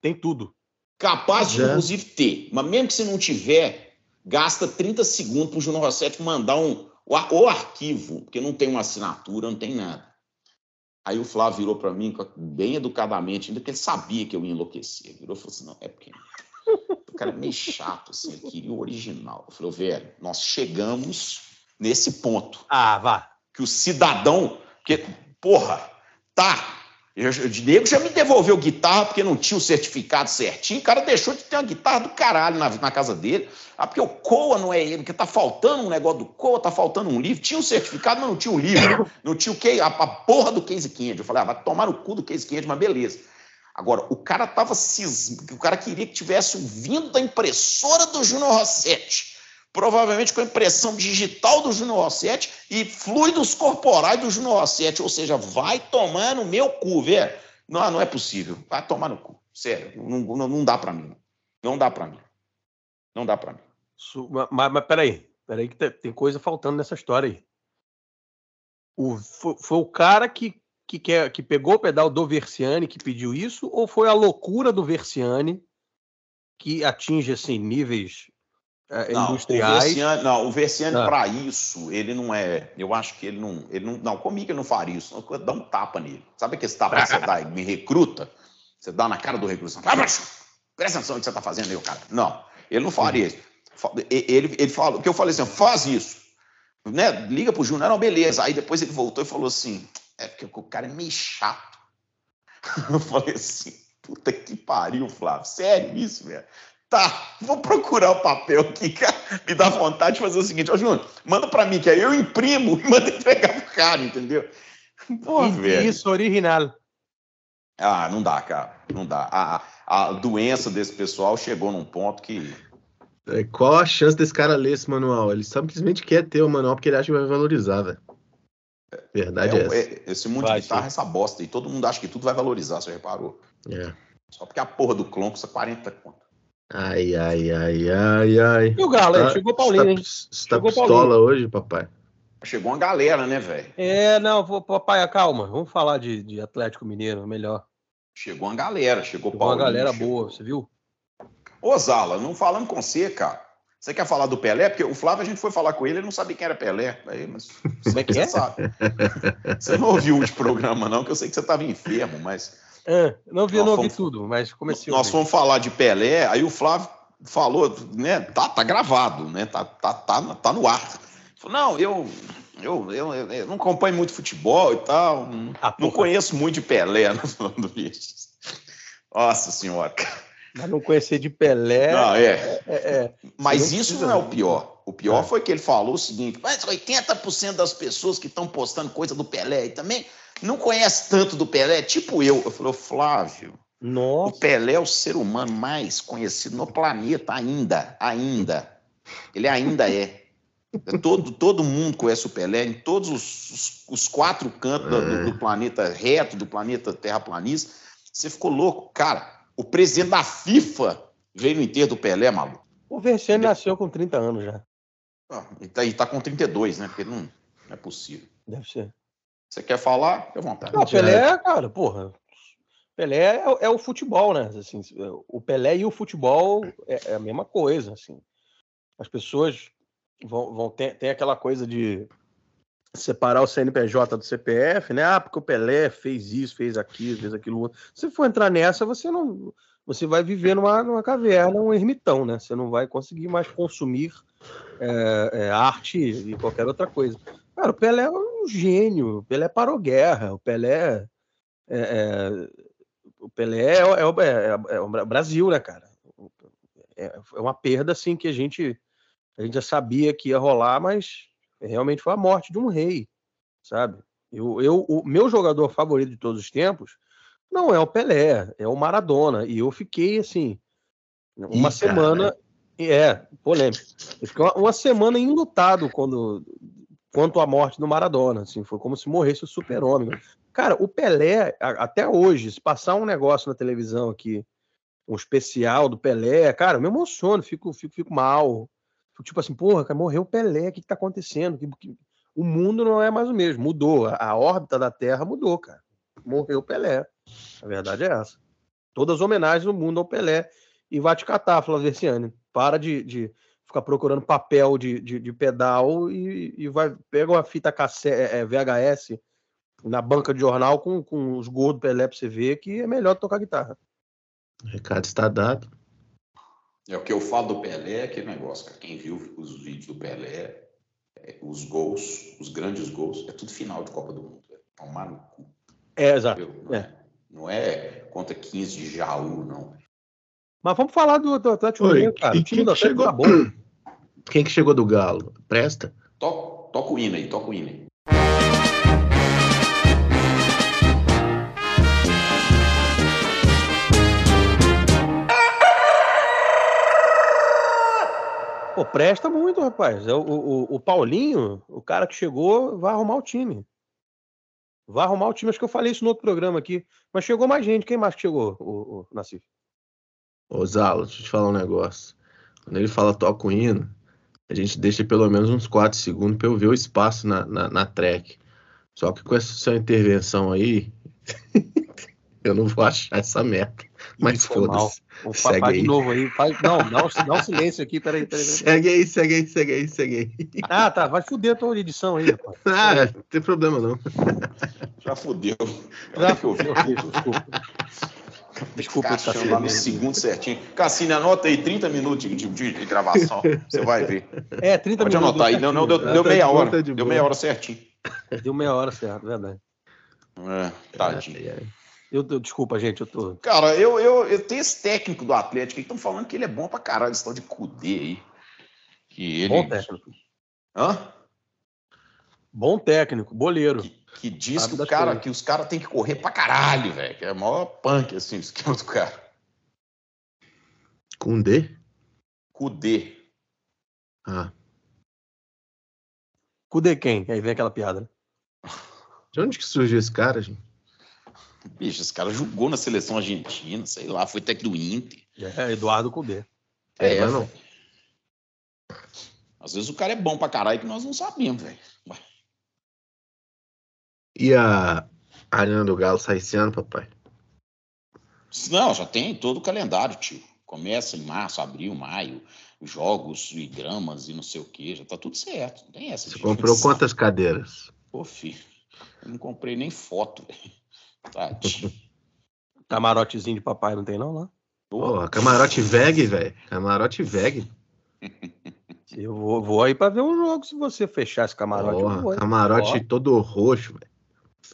Tem tudo. Capaz de, Já. inclusive, ter. Mas mesmo que você não tiver, gasta 30 segundos pro Júnior Rossetti mandar um, o, o arquivo, porque não tem uma assinatura, não tem nada. Aí o Flávio virou para mim, bem educadamente, ainda que ele sabia que eu ia enlouquecer. Ele virou e falou assim: não, é porque. O cara é meio chato, assim, ele queria o original. Eu falei, velho, nós chegamos nesse ponto Ah, vá. que o cidadão. Porque, porra, tá. O nego já me devolveu guitarra porque não tinha o certificado certinho. O cara deixou de ter uma guitarra do caralho na, na casa dele. Ah, porque o COA não é ele, porque tá faltando um negócio do COA, tá faltando um livro. Tinha o certificado, mas não tinha o livro. Não tinha o que, a, a porra do Case Candy. Eu falei, ah, vai tomar no cu do Case Candy, mas beleza. Agora, o cara tava cism... o cara queria que tivesse vindo da impressora do Júnior Rossetti provavelmente com a impressão digital do Júnior Rossetti e fluidos corporais do Júnior Rossetti, ou seja, vai tomar no meu cu, velho. Não, não é possível. Vai tomar no cu. Sério, não, não, não dá para mim. Não dá para mim. Não dá para mim. Mas, mas peraí, peraí que te- tem coisa faltando nessa história aí. O, foi, foi o cara que, que, quer, que pegou o pedal do Versiani que pediu isso, ou foi a loucura do Versiani que atinge assim, níveis eh, Não, industriais? O Versiani, não, o Versiani Ah. para isso, ele não é. Eu acho que ele não. Ele não, não comigo ele não faria isso. Não, dá um tapa nele. Sabe aquele tapa que você dá me recruta? Você dá na cara do recluso. Ah, presta atenção no que você está fazendo aí, cara. Não, ele não faria isso. Ele, ele falou, que eu falei assim, faz isso. Né? Liga pro Júnior, não, beleza. Aí depois ele voltou e falou assim, é porque o cara é meio chato. Eu falei assim, puta que pariu, Flávio. Sério isso, velho? Tá, vou procurar o papel aqui, cara. Me dá vontade de fazer o seguinte, ó, Júnior, manda pra mim, que aí eu imprimo e mando entregar pro cara, entendeu? Porra, velho. Isso, original. Ah, não dá, cara. Não dá. A, a doença desse pessoal chegou num ponto que. É, qual a chance desse cara ler esse manual? Ele simplesmente quer ter o manual porque ele acha que vai valorizar, velho. Verdade é, é essa. É, esse mundo vai, de guitarra é essa bosta. E todo mundo acha que tudo vai valorizar, você reparou? É. Só porque a porra do clon custa 40 conto. Ai, ai, ai, ai, ai. E o Galo, tá, chegou o Paulinho, hein? Você tá pistola Paulinho. hoje, papai? Chegou uma galera, né, velho? É, não, vou, papai, calma. Vamos falar de, de Atlético Mineiro, melhor. Chegou uma galera, chegou, chegou Paulinho. uma galera chegou. boa, você viu? Ô, Zala, não falando com você, cara. Você quer falar do Pelé? Porque o Flávio, a gente foi falar com ele, ele não sabia quem era Pelé. Aí, mas Como é que é? sabe. Você não ouviu o programa, não, que eu sei que você estava enfermo, mas. É, não vi, não fomos, tudo, mas comecei Nós fomos falar de Pelé, aí o Flávio falou, né? Tá, tá gravado, né? Tá, tá, tá, tá no ar. Não, eu, eu, eu, eu, não acompanho muito futebol e tal. Ah, não conheço muito de Pelé, falando isso. Nossa senhora. Mas não conhecer de Pelé. Não, é. é, é, é. Mas não isso não é o pior. O pior é. foi que ele falou o seguinte: mas 80% das pessoas que estão postando coisa do Pelé aí também não conhece tanto do Pelé, tipo eu. Eu falei, Flávio. Nossa. O Pelé é o ser humano mais conhecido no planeta ainda, ainda. Ele ainda é. Todo, todo mundo conhece o Pelé em todos os, os, os quatro cantos é. do, do, planeta reto, do planeta terraplanista. Você ficou louco. Cara, o presidente da FIFA veio no enterro do Pelé, maluco. O Verciano nasceu com 30 anos já. Ah, e, tá, e tá com 32, né? Porque não, não é possível. Deve ser. Você quer falar? Fique à vontade. Não, Pelé, cara, porra. Pelé é, é, o futebol, né? Assim, o Pelé e o futebol é, é a mesma coisa, assim. As pessoas vão, vão ter, tem aquela coisa de separar o CNPJ do CPF, né? Ah, porque o Pelé fez isso, fez aquilo, fez aquilo outro. Se for entrar nessa, você não. Você vai viver numa, numa caverna, um ermitão, né? Você não vai conseguir mais consumir é, é, arte e qualquer outra coisa. Cara, o Pelé é um gênio, o Pelé parou guerra, o Pelé. É, é o Pelé é, é, é, o Brasil, né, cara? É, uma perda, assim, que a gente a gente já sabia que ia rolar, mas realmente foi a morte de um rei, sabe? Eu, eu, o meu jogador favorito de todos os tempos não é o Pelé, é o Maradona. E eu fiquei assim, uma Ih, semana. Cara. É, polêmico. Eu fiquei uma, uma, semana enlutado quando, quanto à morte do Maradona. Assim, foi como se morresse o super-homem. Cara, o Pelé, até hoje, se passar um negócio na televisão aqui, um especial do Pelé, cara, eu me emociono, fico, fico, fico mal. Tipo assim, porra, cara, morreu o Pelé, o que, que tá acontecendo? Que, que... O mundo não é mais o mesmo, mudou. A, a órbita da Terra mudou, cara. Morreu o Pelé. A verdade é essa. Todas as homenagens no mundo ao Pelé. E vai te catar, Flávio Versiani. Para de, de ficar procurando papel de, de, de pedal e, e, vai pega uma fita cassete, é, é VHS na banca de jornal com, com os gols do Pelé pra você ver que é melhor tocar guitarra. O recado está dado. É o que eu falo do Pelé, é aquele negócio, cara. Quem viu os vídeos do Pelé, é, os gols, os grandes gols, é tudo final de Copa do Mundo. É tomar no cu. É, exato. Não é. não é contra 15 de Jaú, não. Mas vamos falar do, do Atlético Mineiro, cara. E o time do Atlético chegou... tá bom. Quem que chegou do Galo? Presta? Toca, toca o hino aí, toca o hino aí. Pô, presta muito, rapaz. O, o, o, Paulinho, o cara que chegou, vai arrumar o time. Vai arrumar o time. Acho que eu falei isso no outro programa aqui. Mas chegou mais gente. Quem mais que chegou, o, o Nassif? Ô, Zalo, deixa eu te falar um negócio. Quando ele fala toca o hino, a gente deixa pelo menos uns 4 segundos para eu ver o espaço na, na, na track. Só que com essa sua intervenção aí, eu não vou achar essa meta. Mas foda-se. Segue aí. de novo aí. Faz... Não, dá um, dá um silêncio aqui, peraí, peraí, peraí. Segue aí, segue aí, segue aí, segue aí. Ah, tá. Vai fuder a tua edição aí, rapaz. Ah, não tem problema não. Já fudeu. Já fudeu, desculpa. Desculpa, Cassino. lá no segundo certinho. Cassino, anota aí 30 minutos de, de- de gravação. Você vai ver. É, 30 Pode minutos. anotar aí. Não, não, deu, Tá deu de meia hora. tá de Deu meia hora certinho. Deu meia hora, certo, verdade. É, tadinho. Ai. Eu, eu- desculpa, gente, eu tô. Cara, eu, eu, eu tenho esse técnico do Atlético aí que estão falando que ele é bom pra caralho, esse tal de Cudê aí. Que ele. Bom técnico. Hã? Bom técnico, boleiro. Que, que diz que, o cara, que os caras têm que correr pra caralho, velho. Que é o maior punk, assim, o esquema do cara. Com D? Cudê. Ah. Cude quem? Aí vem aquela piada. né? De onde que surgiu esse cara, gente? Bicho, esse cara jogou na seleção argentina, sei lá, foi técnico do Inter. É, Eduardo Cudê. É, mas não. Às vezes o cara é bom pra caralho que nós não sabemos, velho. E a Arena do Galo sai esse ano, papai? Não, já tem todo o calendário, tio. Começa em março, abril, maio, jogos e gramas e não sei o que, já tá tudo certo. Não tem essa. Você comprou quantas cadeiras? Pô, filho, eu não comprei nem foto, velho. Camarotezinho de papai não tem, não, lá? Porra, camarote VEG, velho. Camarote VEG. Eu vou, vou aí pra ver um jogo se você fechar esse camarote. eu vou, Porra, camarote Ó. todo roxo, velho.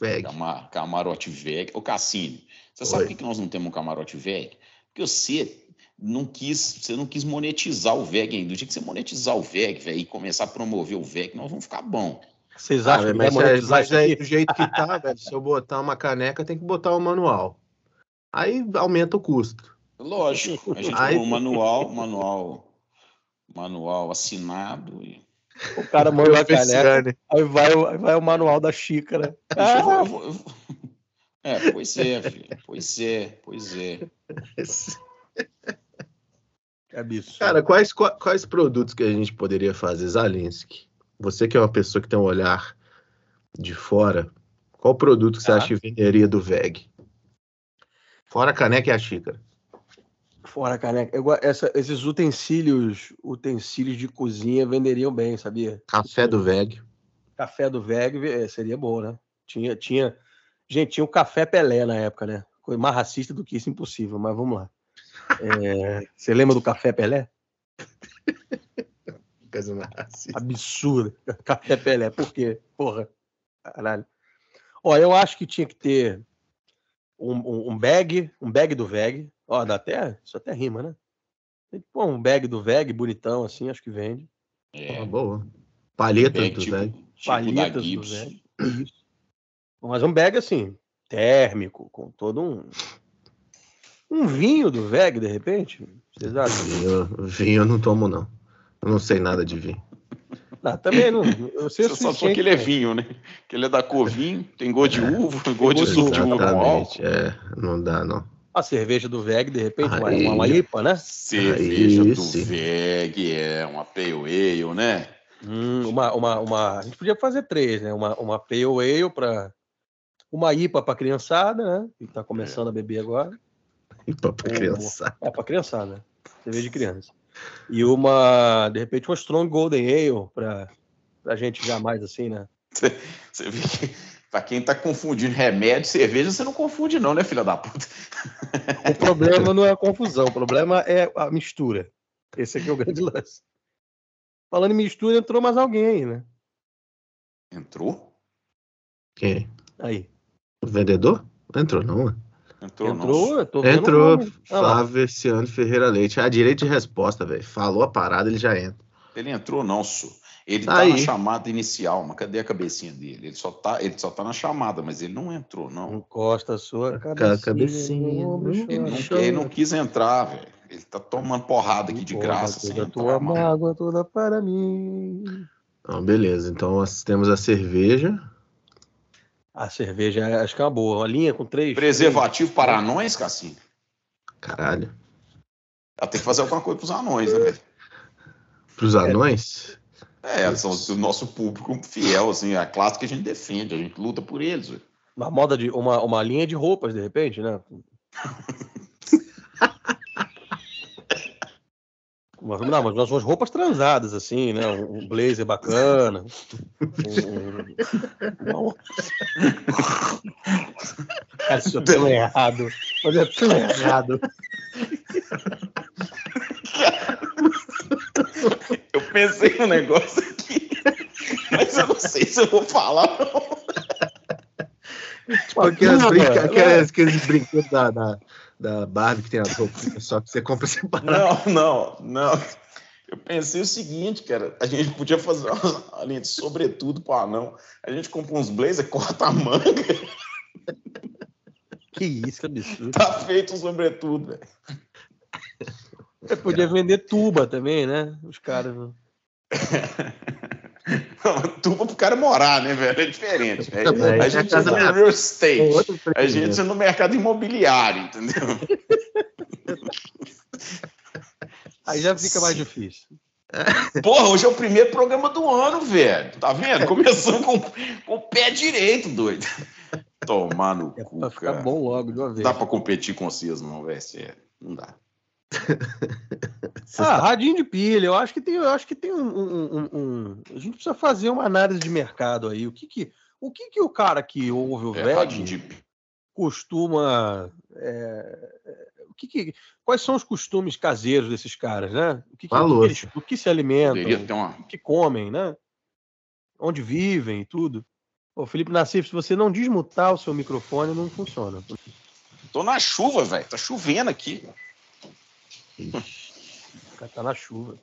VEG. Cama- camarote velho. Ô, Cassini, você sabe Oi. por que que nós não temos um camarote velho? Porque você não quis, você não quis monetizar o VEG ainda. O dia que você monetizar o VEG, velho, e começar a promover o VEG, nós vamos ficar bom. Vocês Ah, acham que vai mas, é, mas isso aí, do jeito que tá, velho, se eu botar uma caneca, tem que botar o manual. Aí aumenta o custo. Lógico, a gente Aí- um manual, manual, manual assinado. E... O cara manda a caneca, aí vai, o- aí vai o manual da xícara. Ah, É, pois é, filho. Pois é, pois é. que absurdo. Cara, quais, qua- quais produtos que a gente poderia fazer, Zalinski? Você que é uma pessoa que tem um olhar de fora, qual produto que você Ah. acha que venderia do VEG? Fora a caneca e a xícara. Fora caneca. Eu essa- esses utensílios, utensílios de cozinha venderiam bem, sabia? Café do VEG. Café do VEG eh, seria bom, né? Tinha, tinha. Gente, tinha o Café Pelé na época, né? Coisa mais racista do que isso, impossível, mas vamos lá. É, você lembra do Café Pelé? Coisa mais racista. Absurdo. Café Pelé, por quê? Porra. Caralho. Ó, eu acho que tinha que ter um, um, um bag, um bag do VEG. Ó, dá até. Isso até rima, né? Tem que pôr um bag do VEG, bonitão, assim, acho que vende. É, Uma boa. Palhetas bag do tipo, VEG. tipo Palhetas do. VEG. Isso. Mas um bag assim, térmico, com todo um. Um vinho do VEG, de repente? Vocês acham? Vinho, vinho eu não tomo, não. Eu não sei nada de vinho. Não, também não. Eu sei o Você só suficiente que ele é pra- vinho, né? Que ele é da cor vinho, tem gosto de uva, tem gosto de suco de uva com álcool. Exatamente. É, não dá, não. A cerveja do VEG, de repente, uma, Aí. uma IPA, né? Cerveja Aí do sim. VEG, é uma pale ale, né? Hum, uma, uma, uma, a gente podia fazer três, né? Uma, uma Pale Ale para uma IPA para criançada, né? Que tá começando a beber agora. E pra Ô, criança. É para criançada, né? cerveja de criança. E uma, de repente, uma Strong Golden Ale para a gente já mais assim, né? Você vê que, pra quem tá confundindo remédio e cerveja, você não confunde, não, né, filha da puta? O problema não é a confusão, o problema é a mistura. Esse aqui é o grande lance. Falando em mistura, entrou mais alguém aí, né? Entrou? Quem? Aí. O vendedor? Não entrou, não. mano. Entrou, não. Entrou, eu tô vendo o Entrou nome. Ah lá. Flávio Ferreira Leite. Ah, direito de resposta, velho. Falou a parada, ele já entra. Ele entrou, não, Su. Ele Tá tá na chamada inicial, mas cadê a cabecinha dele? Ele só tá, ele só tá na chamada, mas ele não entrou, não. Encosta a sua Ca- cabecinha. cabecinha no Ele não, ele não quis entrar, velho. Ele tá tomando porrada aqui de graça. toda sem tua entrar, mano. mágoa toda para mim. Então, beleza. Então, nós temos a cerveja. A cerveja, acho que é uma boa. Uma linha com três. Preservativo para anões, Cassinho? Caralho. Ela tem que fazer alguma coisa pros anões, né, velho? Pros anões? É, são o nosso público fiel, assim, a classe que a gente defende, a gente luta por eles, velho. Uma moda de. Uma, uma linha de roupas, de repente, né? Mas, não, mas umas roupas transadas, assim, né? Um blazer bacana. Um, um... Cara, isso é tudo errado. Mas é tudo errado. Eu pensei no negócio aqui, mas eu não sei se eu vou falar. Tipo, aquelas brinca... aquelas, aqueles brinquedos da, da, da Barbie que tem as roupas, só que você compra separado. Não, não, não. Eu pensei o seguinte, cara, a gente podia fazer uma linha de sobretudo para anão. A gente compra uns blazer, corta a manga. Que isso, que absurdo. Tá feito um sobretudo, velho. Você podia vender tuba também, né? Os caras. tuba pro cara morar, né, velho? É diferente. Né? Também. A gente É usa no casa- real estate. A gente usa no mercado imobiliário, entendeu? Aí já fica mais difícil. Porra, hoje é o primeiro programa do ano, velho. Tá vendo? Começando com, com o pé direito, doido. Tomar no É cu, cara. bom logo de uma Não vez. dá pra competir com vocês, não, velho. Não dá. Ah, radinho de pilha. Eu acho que tem, eu acho que tem um, um- um- um- A gente precisa fazer uma análise de mercado aí. O que que o, que que o cara que ouve o É, radinho VEG de... costuma. é, o que que- quais são os costumes caseiros desses caras, né? O que, que, Valor. o que eles- o que se alimentam, uma. o que comem, né? Onde vivem e tudo. Ô, Felipe Nassif, se você não desmutar o seu microfone, não funciona. Tô na chuva, velho. Tá chovendo aqui. O cara tá na chuva.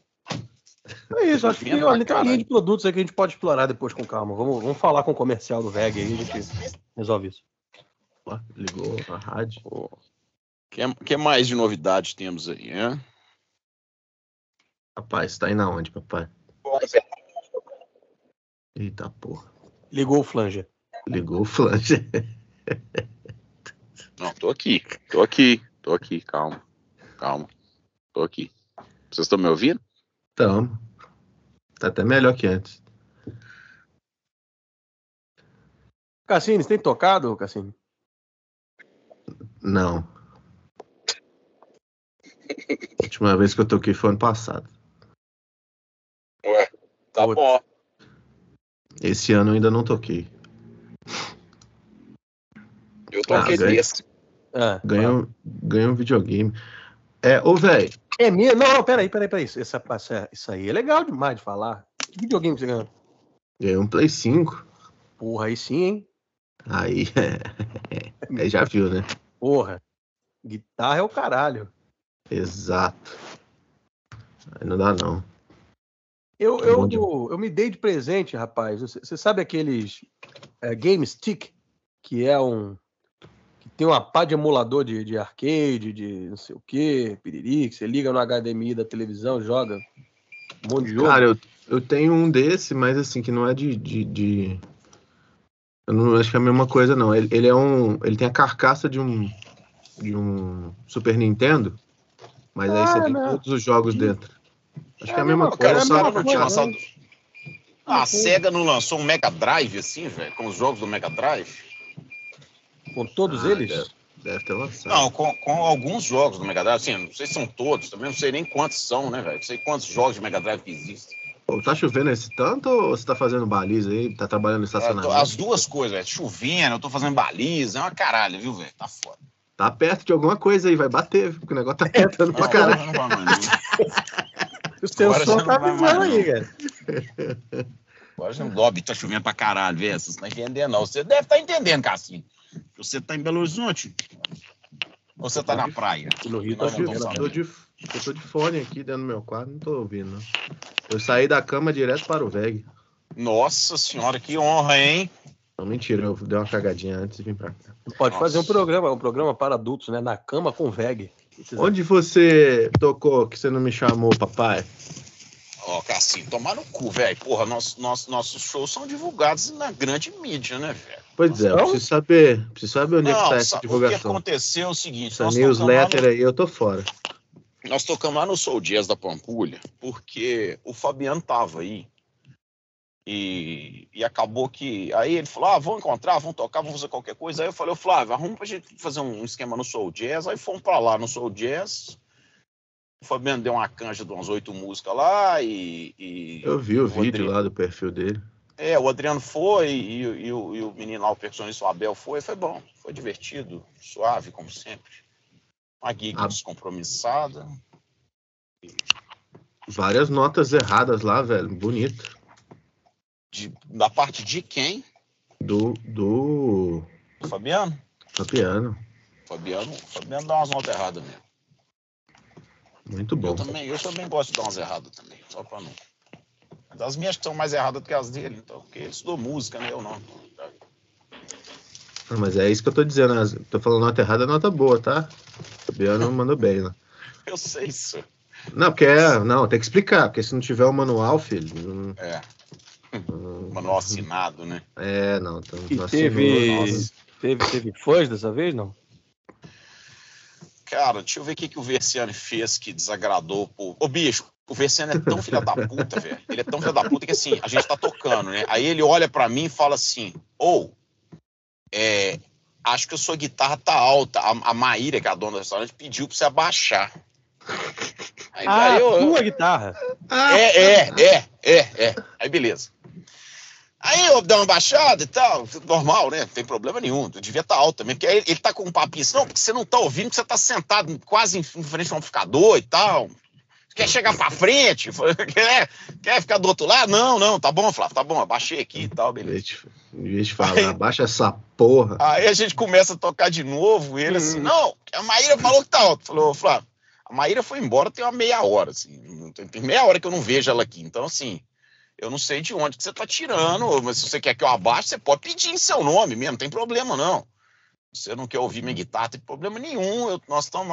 É isso, acho que olha, tem uma linha de produtos aí que a gente pode explorar depois com calma. Vamos, vamos falar com o comercial do VEG aí, a gente resolve isso. Ligou a rádio. O que, que mais de novidade temos aí, né? Rapaz, tá aí na onde, papai? Eita porra. Ligou o flanger. Ligou o flange. Não, tô aqui. Tô aqui. Tô aqui. Calma. Calma. Tô aqui. Vocês estão me ouvindo? Tamo. Tá até melhor que antes. Cassini, você tem tocado, Cassini? Não. A última vez que eu toquei foi ano passado. Tá Putz. bom. Esse ano eu ainda não toquei. Eu Ah, toquei ganhei. desse. Ah, Ganhei um, ganhei um videogame. É, ô, velho, É mesmo? Não, não, peraí, peraí, peraí. Essa, essa, isso aí é legal demais de falar. Que videogame você ganhou? ganhei um Play 5. Porra, aí sim, hein? Aí, aí já viu, né? Porra. Guitarra é o caralho. Exato. Aí não dá, não. Eu, É eu, demais. eu me dei de presente, rapaz. Você, você sabe aqueles é, Game Stick, que é um. Tem uma pá de emulador de, de arcade, de não sei o que, piriri, que você liga no HDMI da televisão, joga um monte de jogo. Cara, eu, eu tenho um desse, mas assim, que não é de. de, de- Eu não acho que é a mesma coisa, não. Ele, ele é um. Ele tem a carcaça de um. De um Super Nintendo. Mas aí você Ah, tem não. todos os jogos dentro. Acho que é a É, mesma não, coisa. Cara, só não coisa, lançado. Ah, a SEGA não lançou um Mega Drive assim, velho? Com os jogos do Mega Drive? Com todos Ah, eles? deve- Deve ter lançado. Não, com, com alguns jogos do Mega Drive. Assim, não sei se são todos, também não sei nem quantos são, né, velho? Não sei quantos jogos de Mega Drive que existem. Pô, tá chovendo esse tanto ou você tá fazendo baliza aí? Tá trabalhando no tô- estacionamento? As duas coisas, velho. Chovendo, eu tô fazendo baliza, é uma caralho, viu, velho? Tá foda. Tá perto de alguma coisa aí, vai bater, porque o negócio tá ventando pra Não, caralho. não mais, não. O seu som tá não avisando aí, não. cara. Agora já não lobby tá chovendo pra caralho, velho. Você não tá entendendo, não. Você deve estar tá entendendo, Cassinho. Você tá em Belo Horizonte? Ou você tá na praia? No Rio tá Nós tô, não de, estamos eu tô de- eu tô de fone aqui dentro do meu quarto, não tô ouvindo, não. Eu saí da cama direto para o VEG. Nossa senhora, que honra, hein? Não, mentira, eu dei uma cagadinha antes e vim pra cá. Pode Nossa. fazer um programa, um programa para adultos, né? Na cama com VEG. Onde você tocou que você não me chamou, papai? Ó, Cassinho, tomar no cu, velho. Porra, nosso, nosso, nossos shows são divulgados na grande mídia, né, velho? Pois é, eu Não? preciso saber, preciso saber onde é que Não, tá essa sa- o que divulgação. aconteceu é o seguinte, Essa newsletter no, aí, eu tô fora. nós tocamos lá no Soul Jazz da Pampulha, porque o Fabiano tava aí. E, e acabou que. Aí ele falou: ah, vamos encontrar, vamos tocar, vamos fazer qualquer coisa. Aí eu falei: Flávio, arruma pra gente fazer um esquema no Soul Jazz. Aí fomos pra lá no Soul Jazz. O Fabiano deu uma canja de umas oito músicas lá e. e Eu vi o, o vídeo Adriano- lá do perfil dele. É, o Adriano foi e, e- e o, e o menino lá, o percussionista, o Abel, foi. Foi bom, foi divertido, suave, como sempre. Uma gig Ah. descompromissada. Várias notas erradas lá, velho. Bonito. De, da parte de quem? Do, do Do Fabiano? Fabiano. Fabiano, Fabiano dá umas notas erradas mesmo. Muito bom. Eu também, eu também gosto de dar umas erradas também, só pra não. Mas As minhas são mais erradas do que as dele, então, porque ele estudou música, né? Eu não. Ah, Mas é isso que eu tô dizendo. Tô falando nota errada, é nota boa, tá? Fabiano mandou bem, né? Eu sei isso. Não, porque é. Não, tem que explicar, porque se não tiver o manual, filho. Não, É, não- manual assinado, né? é, não. Então, E teve, teve, teve fãs dessa vez, não? Cara, deixa eu ver o que, que o Versiani fez que desagradou pô. Ô, bicho, o Versiani é tão filho da puta, velho. Ele é tão filho da puta que assim, a gente tá tocando, né? Aí ele olha pra mim e fala assim: ou, é, acho que a sua guitarra tá alta. A, a Maíra, que é a dona do restaurante, pediu pra você abaixar. Aí, Ah, aí eu- eu- tua guitarra. é, é, é, é, é. Aí beleza. Aí eu dei uma baixada e tal, normal, né? Não tem problema nenhum. Eu devia estar alto também, porque aí ele tá com um papinho assim, não, porque você não tá ouvindo, porque você tá sentado quase em frente ao amplificador e tal. Quer chegar pra frente? Quer, quer ficar do outro lado? Não, não, tá bom, Flávio, tá bom, abaixei aqui e tal, beleza. Em vez de falar, Aí- abaixa essa porra. Aí a gente começa a tocar de novo, ele assim, não, a Maíra falou que tá alto. Falou, Flávio, a Maíra foi embora tem uma meia hora, assim, tem, meia hora que eu não vejo ela aqui. Então, assim, eu não sei de onde que você tá tirando, mas se você quer que eu abaixe, você pode pedir em seu nome mesmo, não tem problema não. Você não quer ouvir minha guitarra, não tem problema nenhum. eu- nós estamos.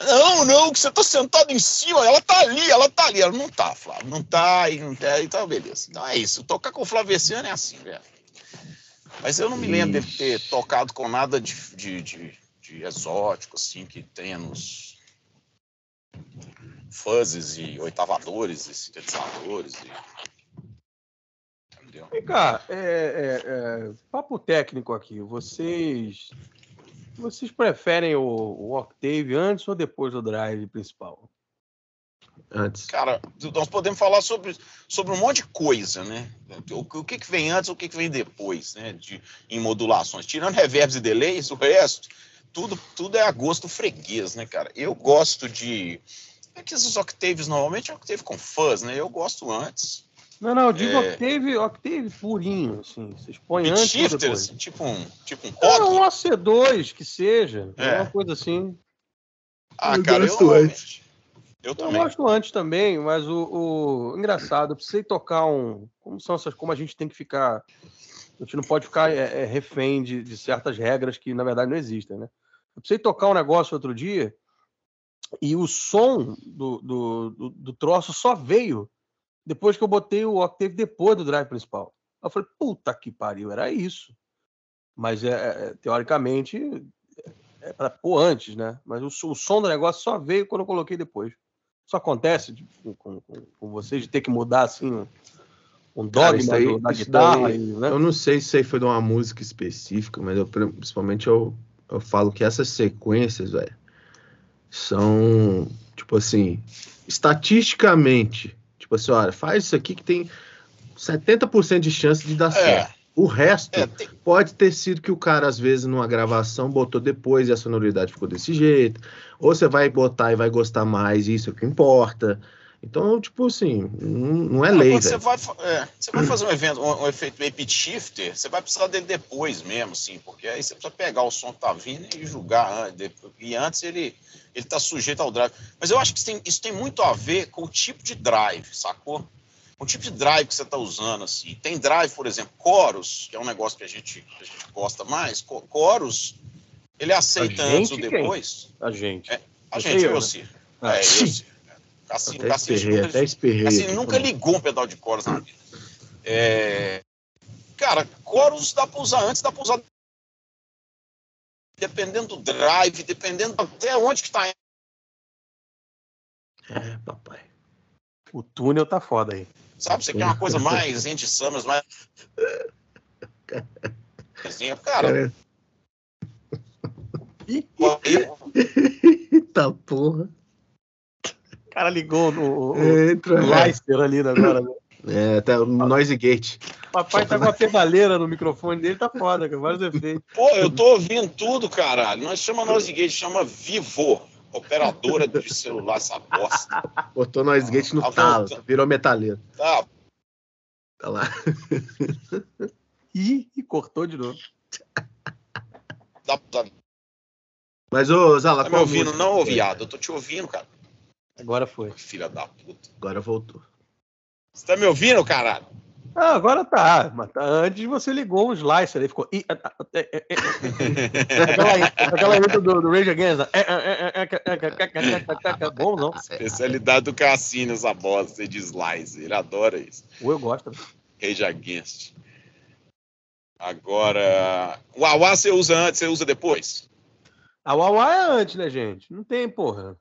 Não, não, que você tá sentado em cima, ela tá ali, ela tá ali. Ela não tá, Flávio, não tá, e não tá, então beleza. Então é isso, tocar com o Flaviano é assim, velho. Mas eu não me lembro dele ter tocado com nada de, de, de, de exótico, assim, que tenha nos fuzzes e oitavadores e sintetizadores. E... Entendeu? Vem cá, é, é, é, papo técnico aqui. Vocês vocês preferem o, o Octave antes ou depois do drive principal? Antes. Cara, nós podemos falar sobre, sobre um monte de coisa, né? O, o que, que vem antes, o que, que vem depois, né? De, em modulações. Tirando reverbs e delays, o resto, tudo, tudo é a gosto freguês, né, cara? Eu gosto de. É que esses octaves normalmente é octave com fuzz, né? Eu gosto antes. Não, não, eu digo É. Octave, Octave purinho, assim. Vocês põem antes ou shifter, depois? assim, tipo um, tipo um É, POG. um AC2 que seja, É. uma coisa assim. Ah, Eu cara, eu, gosto antes. eu Eu também. gosto antes também, mas o, o- engraçado, eu precisei tocar um. Como são essas, como a gente tem que ficar. A gente não pode ficar é, é, refém de, de certas regras que, na verdade, não existem, né? Eu precisei tocar um negócio outro dia e o som do, do, do, do troço só veio depois que eu botei o Octave depois do drive principal. Eu falei, puta que pariu, era isso. Mas, é, é, teoricamente, é para pôr antes, né? Mas o, o som do negócio só veio quando eu coloquei depois. Isso acontece de- com, com, com vocês de ter que mudar assim um, Cara, dogma aí- do- da guitarra, daí- né? Eu não sei se aí foi de uma música específica, mas eu, principalmente eu, eu falo que essas sequências, velho, são, tipo assim, estatisticamente, tipo assim, olha, faz isso aqui que tem 70% de chance de dar certo. É, O resto é, tem- pode ter sido que o cara, às vezes, numa gravação, botou depois e a sonoridade ficou desse jeito. Ou você vai botar e vai gostar mais, e isso é o que importa. Então, tipo assim, não, não é lei, quando você vai, é, você vai fazer um evento, um, um efeito pitch shifter, você vai precisar dele depois mesmo, sim, porque aí você precisa pegar o som que tá vindo e julgar depois. E antes ele, ele tá sujeito ao drive. Mas eu acho que isso tem, isso tem muito a ver com o tipo de drive, sacou? Com o tipo de drive que você tá usando, assim. Tem drive, por exemplo, Chorus, que é um negócio que a gente, que a gente gosta mais. Chorus, ele aceita A antes ou gente, quem? depois. A gente. É, A Você gente, e eu, eu né? Ah. É, eu. Cassinho, Até Cassinho, esperrei, nunca- até esperrei. Assim, aqui. nunca ligou um pedal de coros na vida. É, Cara, coros dá pra usar antes, dá pra usar dependendo do drive, dependendo até onde que tá. É, papai. O túnel tá foda aí. Sabe? Você quer uma coisa mais Andy Summers, mais. Cara, Cara, Eita porra. Cara ligou no, Entra, no Leicester ali agora. Né? É, tá o Noise Gate. Papai tá com uma pedaleira no microfone dele, tá foda, com vários efeitos. Pô, eu tô ouvindo tudo, caralho. Não chama Noise Gate, chama Vivo. Operadora de celular, essa bosta. Botou Noise Gate no Tá talo, virou metaleiro. Tá, Tá lá. Ih, e cortou de novo. tá, tá, Mas, ô, Zala, tá me ouvindo? música? Não, ô viado. Eu tô te ouvindo, cara. Agora foi. Filha da puta. Agora voltou. Você tá me ouvindo, caralho? Ah, agora tá. Mas tá- antes você ligou um slicer, aí ficou. Ah, ah, é, é, é, é. Aquela, aquela intro do, do Rage Against. né? É, é, é, é, é, é, é, é, Bom, não? Especialidade do Cassino, essa bosta de slice. Ele adora isso. Ou eu gosto. Rage Against. Agora. O Awa você usa antes, você usa depois? A Wawa é antes, né, gente? Não tem, porra.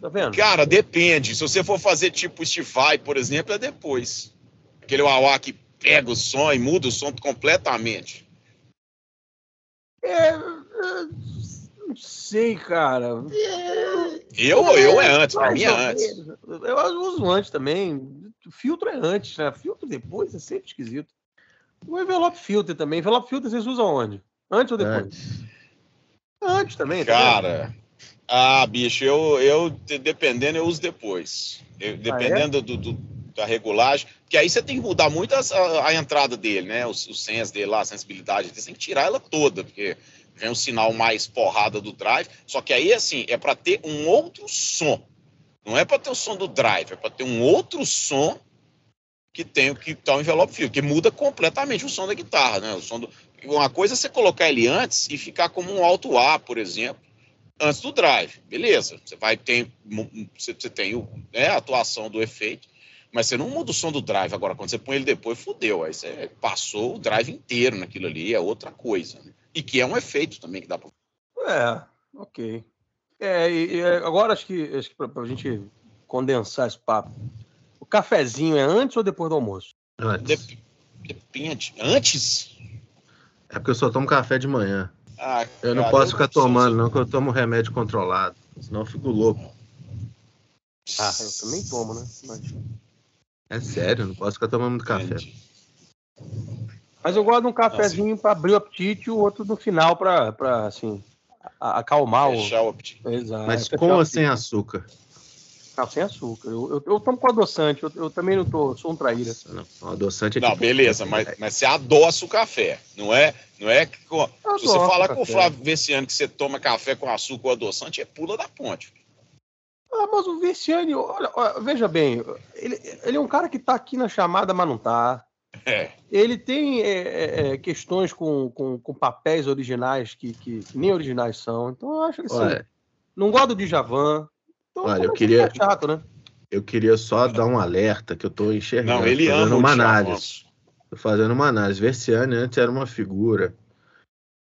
Tá vendo? Cara, depende. Se você for fazer tipo Steve Vai, por exemplo, é depois. Aquele Awa que pega o som e muda o som completamente. É, é, não sei, cara. Eu, eu é antes, pra mim é antes. Eu uso antes também. Filtro é antes, né? Filtro depois é sempre esquisito. O envelope filter também. Envelope filter vocês usam onde? Antes ou depois? Antes. Antes também. tá? Cara, ah, bicho, eu, eu de- dependendo, eu uso depois. Eu- dependendo do, do- da regulagem, porque aí você tem que mudar muito a, a entrada dele, né? Os, os sens dele lá, a sensibilidade, você tem que tirar ela toda, porque vem um sinal mais porrada do drive. Só que aí, assim, é para ter um outro som. Não é para ter o som do drive, é para ter um outro som que tem o que tá o envelope fio, que muda completamente o som da guitarra, né? O som do... Uma coisa é você colocar ele antes e ficar como um alto A, por exemplo, antes do drive. Beleza, você vai ter você, tem o, né, a atuação do efeito, mas você não muda o som do drive. Agora, quando você põe ele depois, fudeu. Aí você passou o drive inteiro naquilo ali, é outra coisa. né? E que é um efeito também que dá pra. É, ok. É, e, e agora acho que, acho que pra, pra gente condensar esse papo. O cafezinho é antes ou depois do almoço? Antes. Dep- Depende. Antes? É porque eu só tomo café de manhã. Ah, Eu não cara, posso ficar preciso- tomando, não, que eu tomo remédio controlado. Senão eu fico louco. Ah, eu também tomo, né? Mas, É sério, eu não posso ficar tomando muito café. Mas eu gosto de um cafezinho pra abrir o apetite e o outro no final pra, pra assim, acalmar o. Fechar o apetite. Exato. Mas com o ou sem açúcar? Não, sem açúcar. Eu, eu, eu tomo com adoçante, eu, eu também não tô, sou um traíra. Não, adoçante é Não, tipo- beleza, mas, mas você adoça o café, não é? Não é que co- Eu se você falar com o. Flávio Veciano que você toma café com açúcar ou adoçante, é pula da ponte. Ah, mas o Viciane, olha, olha, veja bem, ele, ele é um cara que tá aqui na chamada, mas não tá. É. Ele tem é, é, é, questões com, com, com papéis originais que, que, nem originais são. Então eu acho que assim, Olha, não gosto do Djavan. Então, Olha, eu começa a queria- ficar chato, né? eu queria só dar um alerta que eu tô enxergando. Não, ele fazendo ama o uma análise. Tô fazendo uma análise. Versiane antes era uma figura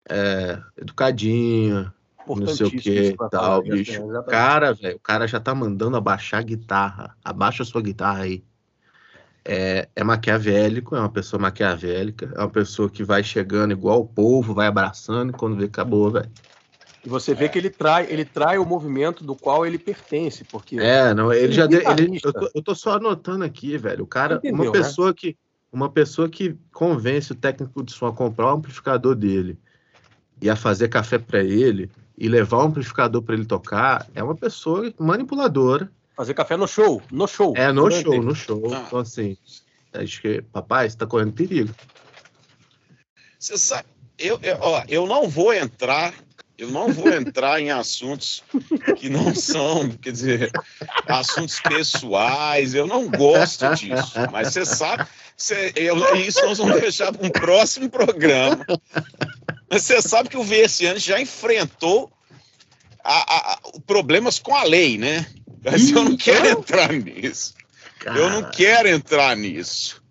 é, educadinha, não sei o que tal, falar, bicho. é, exatamente. Cara, velho, o cara já tá mandando abaixar a guitarra. Abaixa a sua guitarra aí. É, é maquiavélico, é uma pessoa maquiavélica, é uma pessoa que vai chegando igual o povo, vai abraçando e quando vê, acabou, velho. E você vê que ele trai, ele trai o movimento do qual ele pertence, porque É, não, ele Ele já é deu. Ele, eu, tô, eu tô só anotando aqui, velho. O cara, Entendeu, uma né? pessoa que. Uma pessoa que convence o técnico de som a comprar o amplificador dele e a fazer café pra ele e levar o amplificador pra ele tocar, é uma pessoa manipuladora. fazer café no show, no show. É no show, no show. Ah. Então, assim, acho que, papai, você tá correndo perigo. Você sabe, eu, eu, ó, eu não vou entrar, eu não vou entrar em assuntos que não são, quer dizer, assuntos pessoais, eu não gosto disso. Mas você sabe, você, eu- isso nós vamos deixar para um próximo programa. Mas você sabe que o VSN já enfrentou a- a- a- problemas com a lei, né? Mas eu não quero entrar nisso. Eu não quero entrar nisso.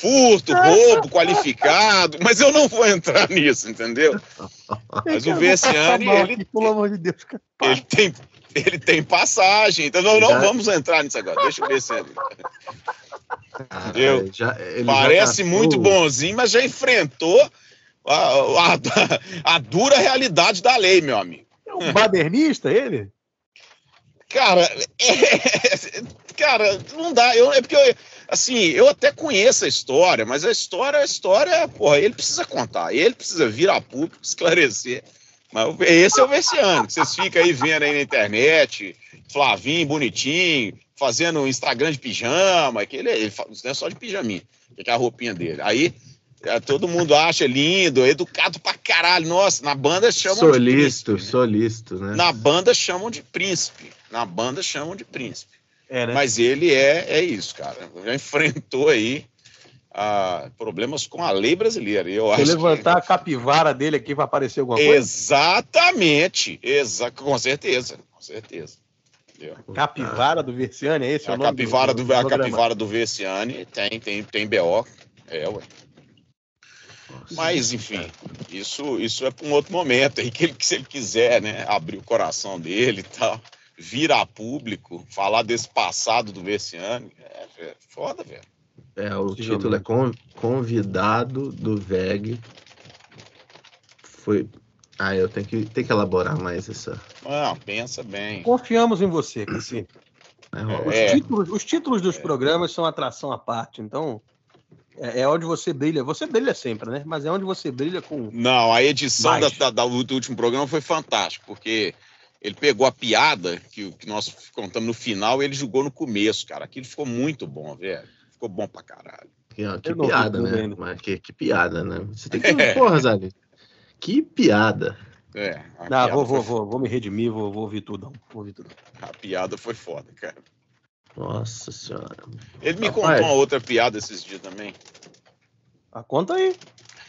Furto, roubo qualificado, mas eu não vou entrar nisso, entendeu? Mas o passar mal ele, Pelo amor de Deus, cara. ele, tem, ele tem passagem, então não, não vamos entrar nisso agora. Deixa o VSN. cara, eu- já- ele já Parece gastou- muito bonzinho, mas já enfrentou a, a- a dura realidade da lei, meu amigo. É um badernista, ele? Cara, é, cara, não dá. Eu, é porque, eu, assim, eu até conheço a história, mas a história, a história, porra, ele precisa contar. Ele precisa vir a público, esclarecer. Mas esse é o Versiano, que vocês ficam aí vendo aí na internet, Flavinho, bonitinho, fazendo Instagram de pijama, que ele, ele não é só de pijaminha, que é a roupinha dele. Aí é, todo mundo acha lindo, educado pra caralho. Nossa, na banda chamam solisto, de príncipe. Né? Solisto, né? Na banda chamam de príncipe. Na banda chamam de príncipe. É, né? Mas ele é, é isso, cara. Já enfrentou aí ah, problemas com a lei brasileira. Eu Se levantar que... a capivara dele aqui, vai aparecer alguma coisa? Exatamente. Exa... Com certeza. Com certeza. Entendeu? Capivara do Versiani, é esse a o nome? Capivara do, do, a capivara do Versiani tem, tem, tem BO. É, ué. Mas, enfim, isso, isso é para um outro momento aí, que ele, se ele quiser, né, abrir o coração dele e tal, vir a público, falar desse passado do Versiani, é, é foda, velho. É, o título é Convidado do VEG. Foi. Ah, eu tenho que, tenho que elaborar mais essa. Não, pensa bem. Confiamos em você, Cassi. É, os, é. títulos, os títulos dos é. programas são atração à parte, então é, é, onde você brilha. Você brilha sempre, né? Mas é onde você brilha com. Não, a edição da, da, da, do último programa foi fantástica, porque ele pegou a piada que, que nós contamos no final e ele jogou no começo, cara. Aquilo ficou muito bom, velho. Ficou bom pra caralho. Que, que piada, né? Mas que, que, piada, né? Você tem que. É. Porra, Zali. Que piada. É. Não, vou, vou, vou, vou me redimir, vou, vou ouvir tudo. Vou ouvir tudo. A piada foi foda, cara. Nossa senhora. Ele me Rapaz. contou uma outra piada esses dias também. Ah, conta aí.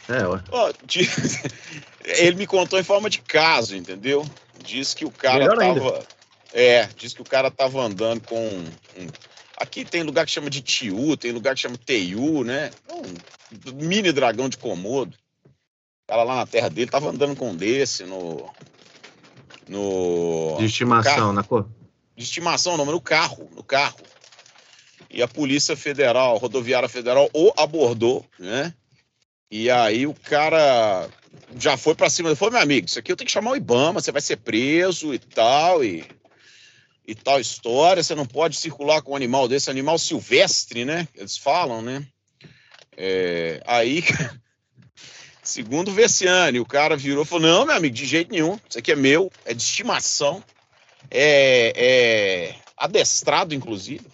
É. Oh, diz... Ele me contou em forma de caso, entendeu? Diz que o cara Melhor tava. Ainda. É, diz que o cara tava andando com um... Aqui tem lugar que chama de Tiu, tem lugar que chama Teiu, né? Um mini dragão de Komodo. O cara lá na terra dele tava andando com um desse no. No. De estimação, na cor? de estimação, não, mas no carro, no carro. E a Polícia Federal, Rodoviária Federal, o abordou, né? E aí o cara já foi para cima. Falou, meu amigo, isso aqui eu tenho que chamar o Ibama, você vai ser preso e tal, e, e tal história. Você não pode circular com um animal desse, animal silvestre, né? Eles falam, né? É, aí, segundo o Vessiani, o cara virou e falou: Não, meu amigo, de jeito nenhum, isso aqui é meu, é de estimação é, é, adestrado, inclusive.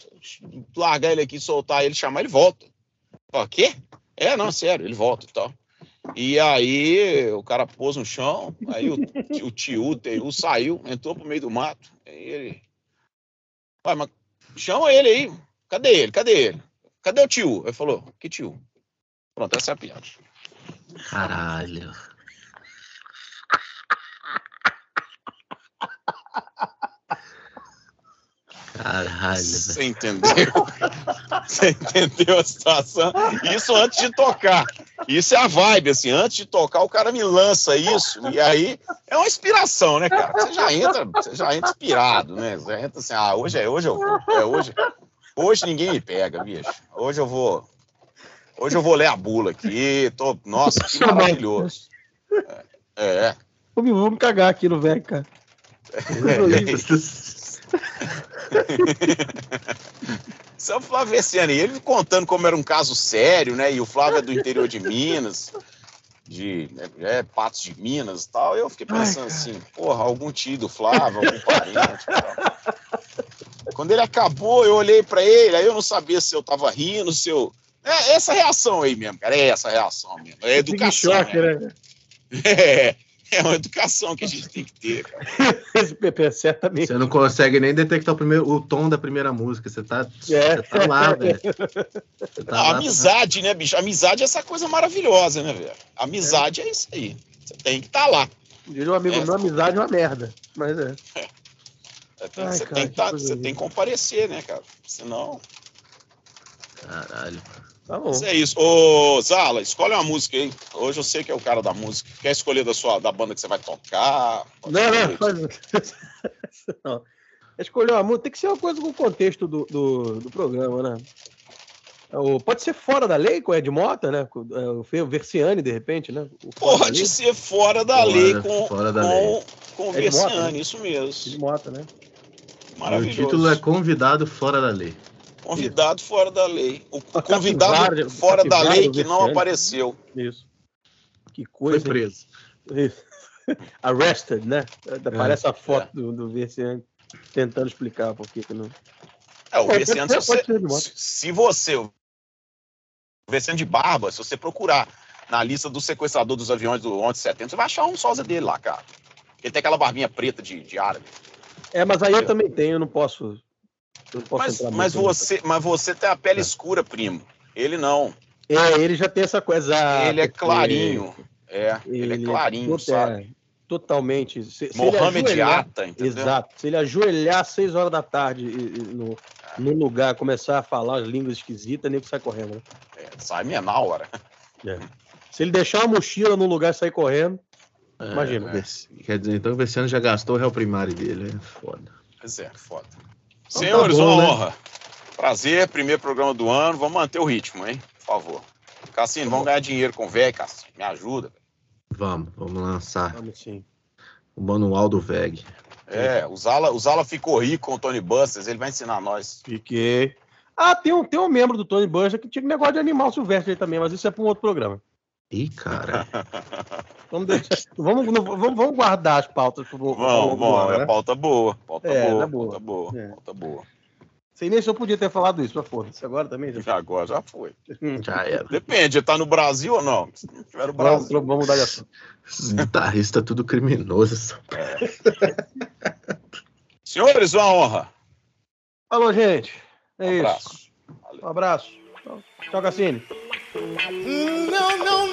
Largar ele aqui, soltar ele, chamar, ele volta. O quê? É, não, sério, ele volta e tal. E aí o cara pôs no chão, aí o, o tio, o saiu, entrou pro meio do mato. Aí ele. Ué, mas chama ele aí. Cadê ele? Cadê ele? Cadê o tio? Ele falou, que tio? Pronto, essa é a piada. Caralho. Caralho. Você entendeu? Você entendeu a situação? Isso antes de tocar. Isso é a vibe, assim. Antes de tocar, o cara me lança isso. E aí é uma inspiração, né, cara? Você já entra, você já entra inspirado, né? Você entra assim, ah, hoje é hoje eu vou. É hoje. Hoje ninguém me pega, bicho. Hoje eu vou. Hoje eu vou ler a bula aqui. Tô, nossa, que maravilhoso. É. é. Vamos cagar aqui no velho, cara. É. São Flávio Essiani, ele contando como era um caso sério, né? E o Flávio é do interior de Minas, de é, é Patos de Minas e tal. Eu fiquei pensando Ai, assim, porra, algum tio do Flávio, algum parente. Tal. Quando ele acabou, eu olhei para ele, aí eu não sabia se eu tava rindo, se eu. É essa reação aí mesmo, cara. É essa reação mesmo. É educação. Choque, né? É. É uma educação que a gente tem que ter, cara. Certamente. Você não consegue nem detectar o, primeiro, o tom da primeira música. Você tá, é. você tá lá, velho. Tá lá, amizade, tá... né, bicho? Amizade é essa coisa maravilhosa, né, velho? Amizade é. é. isso aí. Você tem que estar tá lá. Diria um amigo é. meu, amizade é uma merda. Mas é. é. Ai, você, cara, tem que tá, você tem que comparecer, né, cara? Senão. Caralho. Tá bom. é isso. Ô, Zala, escolhe uma música aí. Hoje eu sei que é o cara da música. Quer escolher da sua da banda que você vai tocar? Não, não, faz... não. Escolher uma música tem que ser uma coisa com o contexto do, do, do programa, né? Pode ser fora da lei com o Ed Mota, né? É, o Versiani, de repente, né? Pode ser fora da fora, lei com, fora da com, lei. com o Versiani, né? isso mesmo. Ed Mota, né? Maravilhoso. O título é Convidado Fora da Lei. Convidado fora da lei. O A convidado capivara- fora da lei do que não apareceu. Isso. Que Foi coisa. hein? preso. Isso. Arrested, né? Aparece a é. foto do, do Viciante tentando explicar por que que não. É, o É, se você, se- se você, o Veciano de Barba, se você procurar na lista do sequestrador dos aviões do 11 de setembro, você vai achar um sósia dele lá, cara. Ele tem aquela barbinha preta de, de árabe. É, mas aí eu também tenho, eu não posso. Mas, mas, você, mas você tem a pele escura, primo. Ele não. É, ele já tem essa coisa. ele é clarinho. É, ele, é clarinho, tot- sabe? é, totalmente. Se, se ele Mohamed ajoelhar- Atta, entendeu? Exato. Se ele ajoelhar às 6 horas da tarde e- e no, no lugar começar a falar as línguas esquisitas, nem que sai correndo. Né? É, sai minha na hora. Se ele deixar uma mochila no lugar e sair correndo, Imagina. É, Vec- Quer dizer, então o Veciano já gastou o réu primário dele. É foda. Pois é, foda. Então Senhores, tá bom, uma né? honra. Prazer, primeiro programa do ano. Vamos manter o ritmo, hein? Por favor. Cassino, vamos ganhar dinheiro com o velho, Cassino. Me ajuda. Vamos, vamos lançar vamos sim. o manual do VEG. É, o Zala, o Zala ficou rico com o Tony Busters, ele vai ensinar nós. Fiquei. Ah, tem um, tem um membro do Tony Buster que tinha um negócio de animal silvestre aí também, mas isso é para um outro programa. Ih, cara. Vamos, deixar, vamos, não- vamos, vamos guardar as pautas pro, Vamos, vamos, né? é pauta boa. Pauta É, boa, tá boa. pauta boa, É. pauta boa. Sei nem se eu podia ter falado isso, mas foda-se. Agora também. já- Agora já foi. Já era. Depende, tá no Brasil ou não? Se não tiver no Vamos, Brasil. vamos mudar de assunto. Esses guitarristas tudo criminoso. essa- Senhores, uma honra. Falou, gente. É Um isso. abraço. Um abraço. Tchau, Cassini. No, no, no,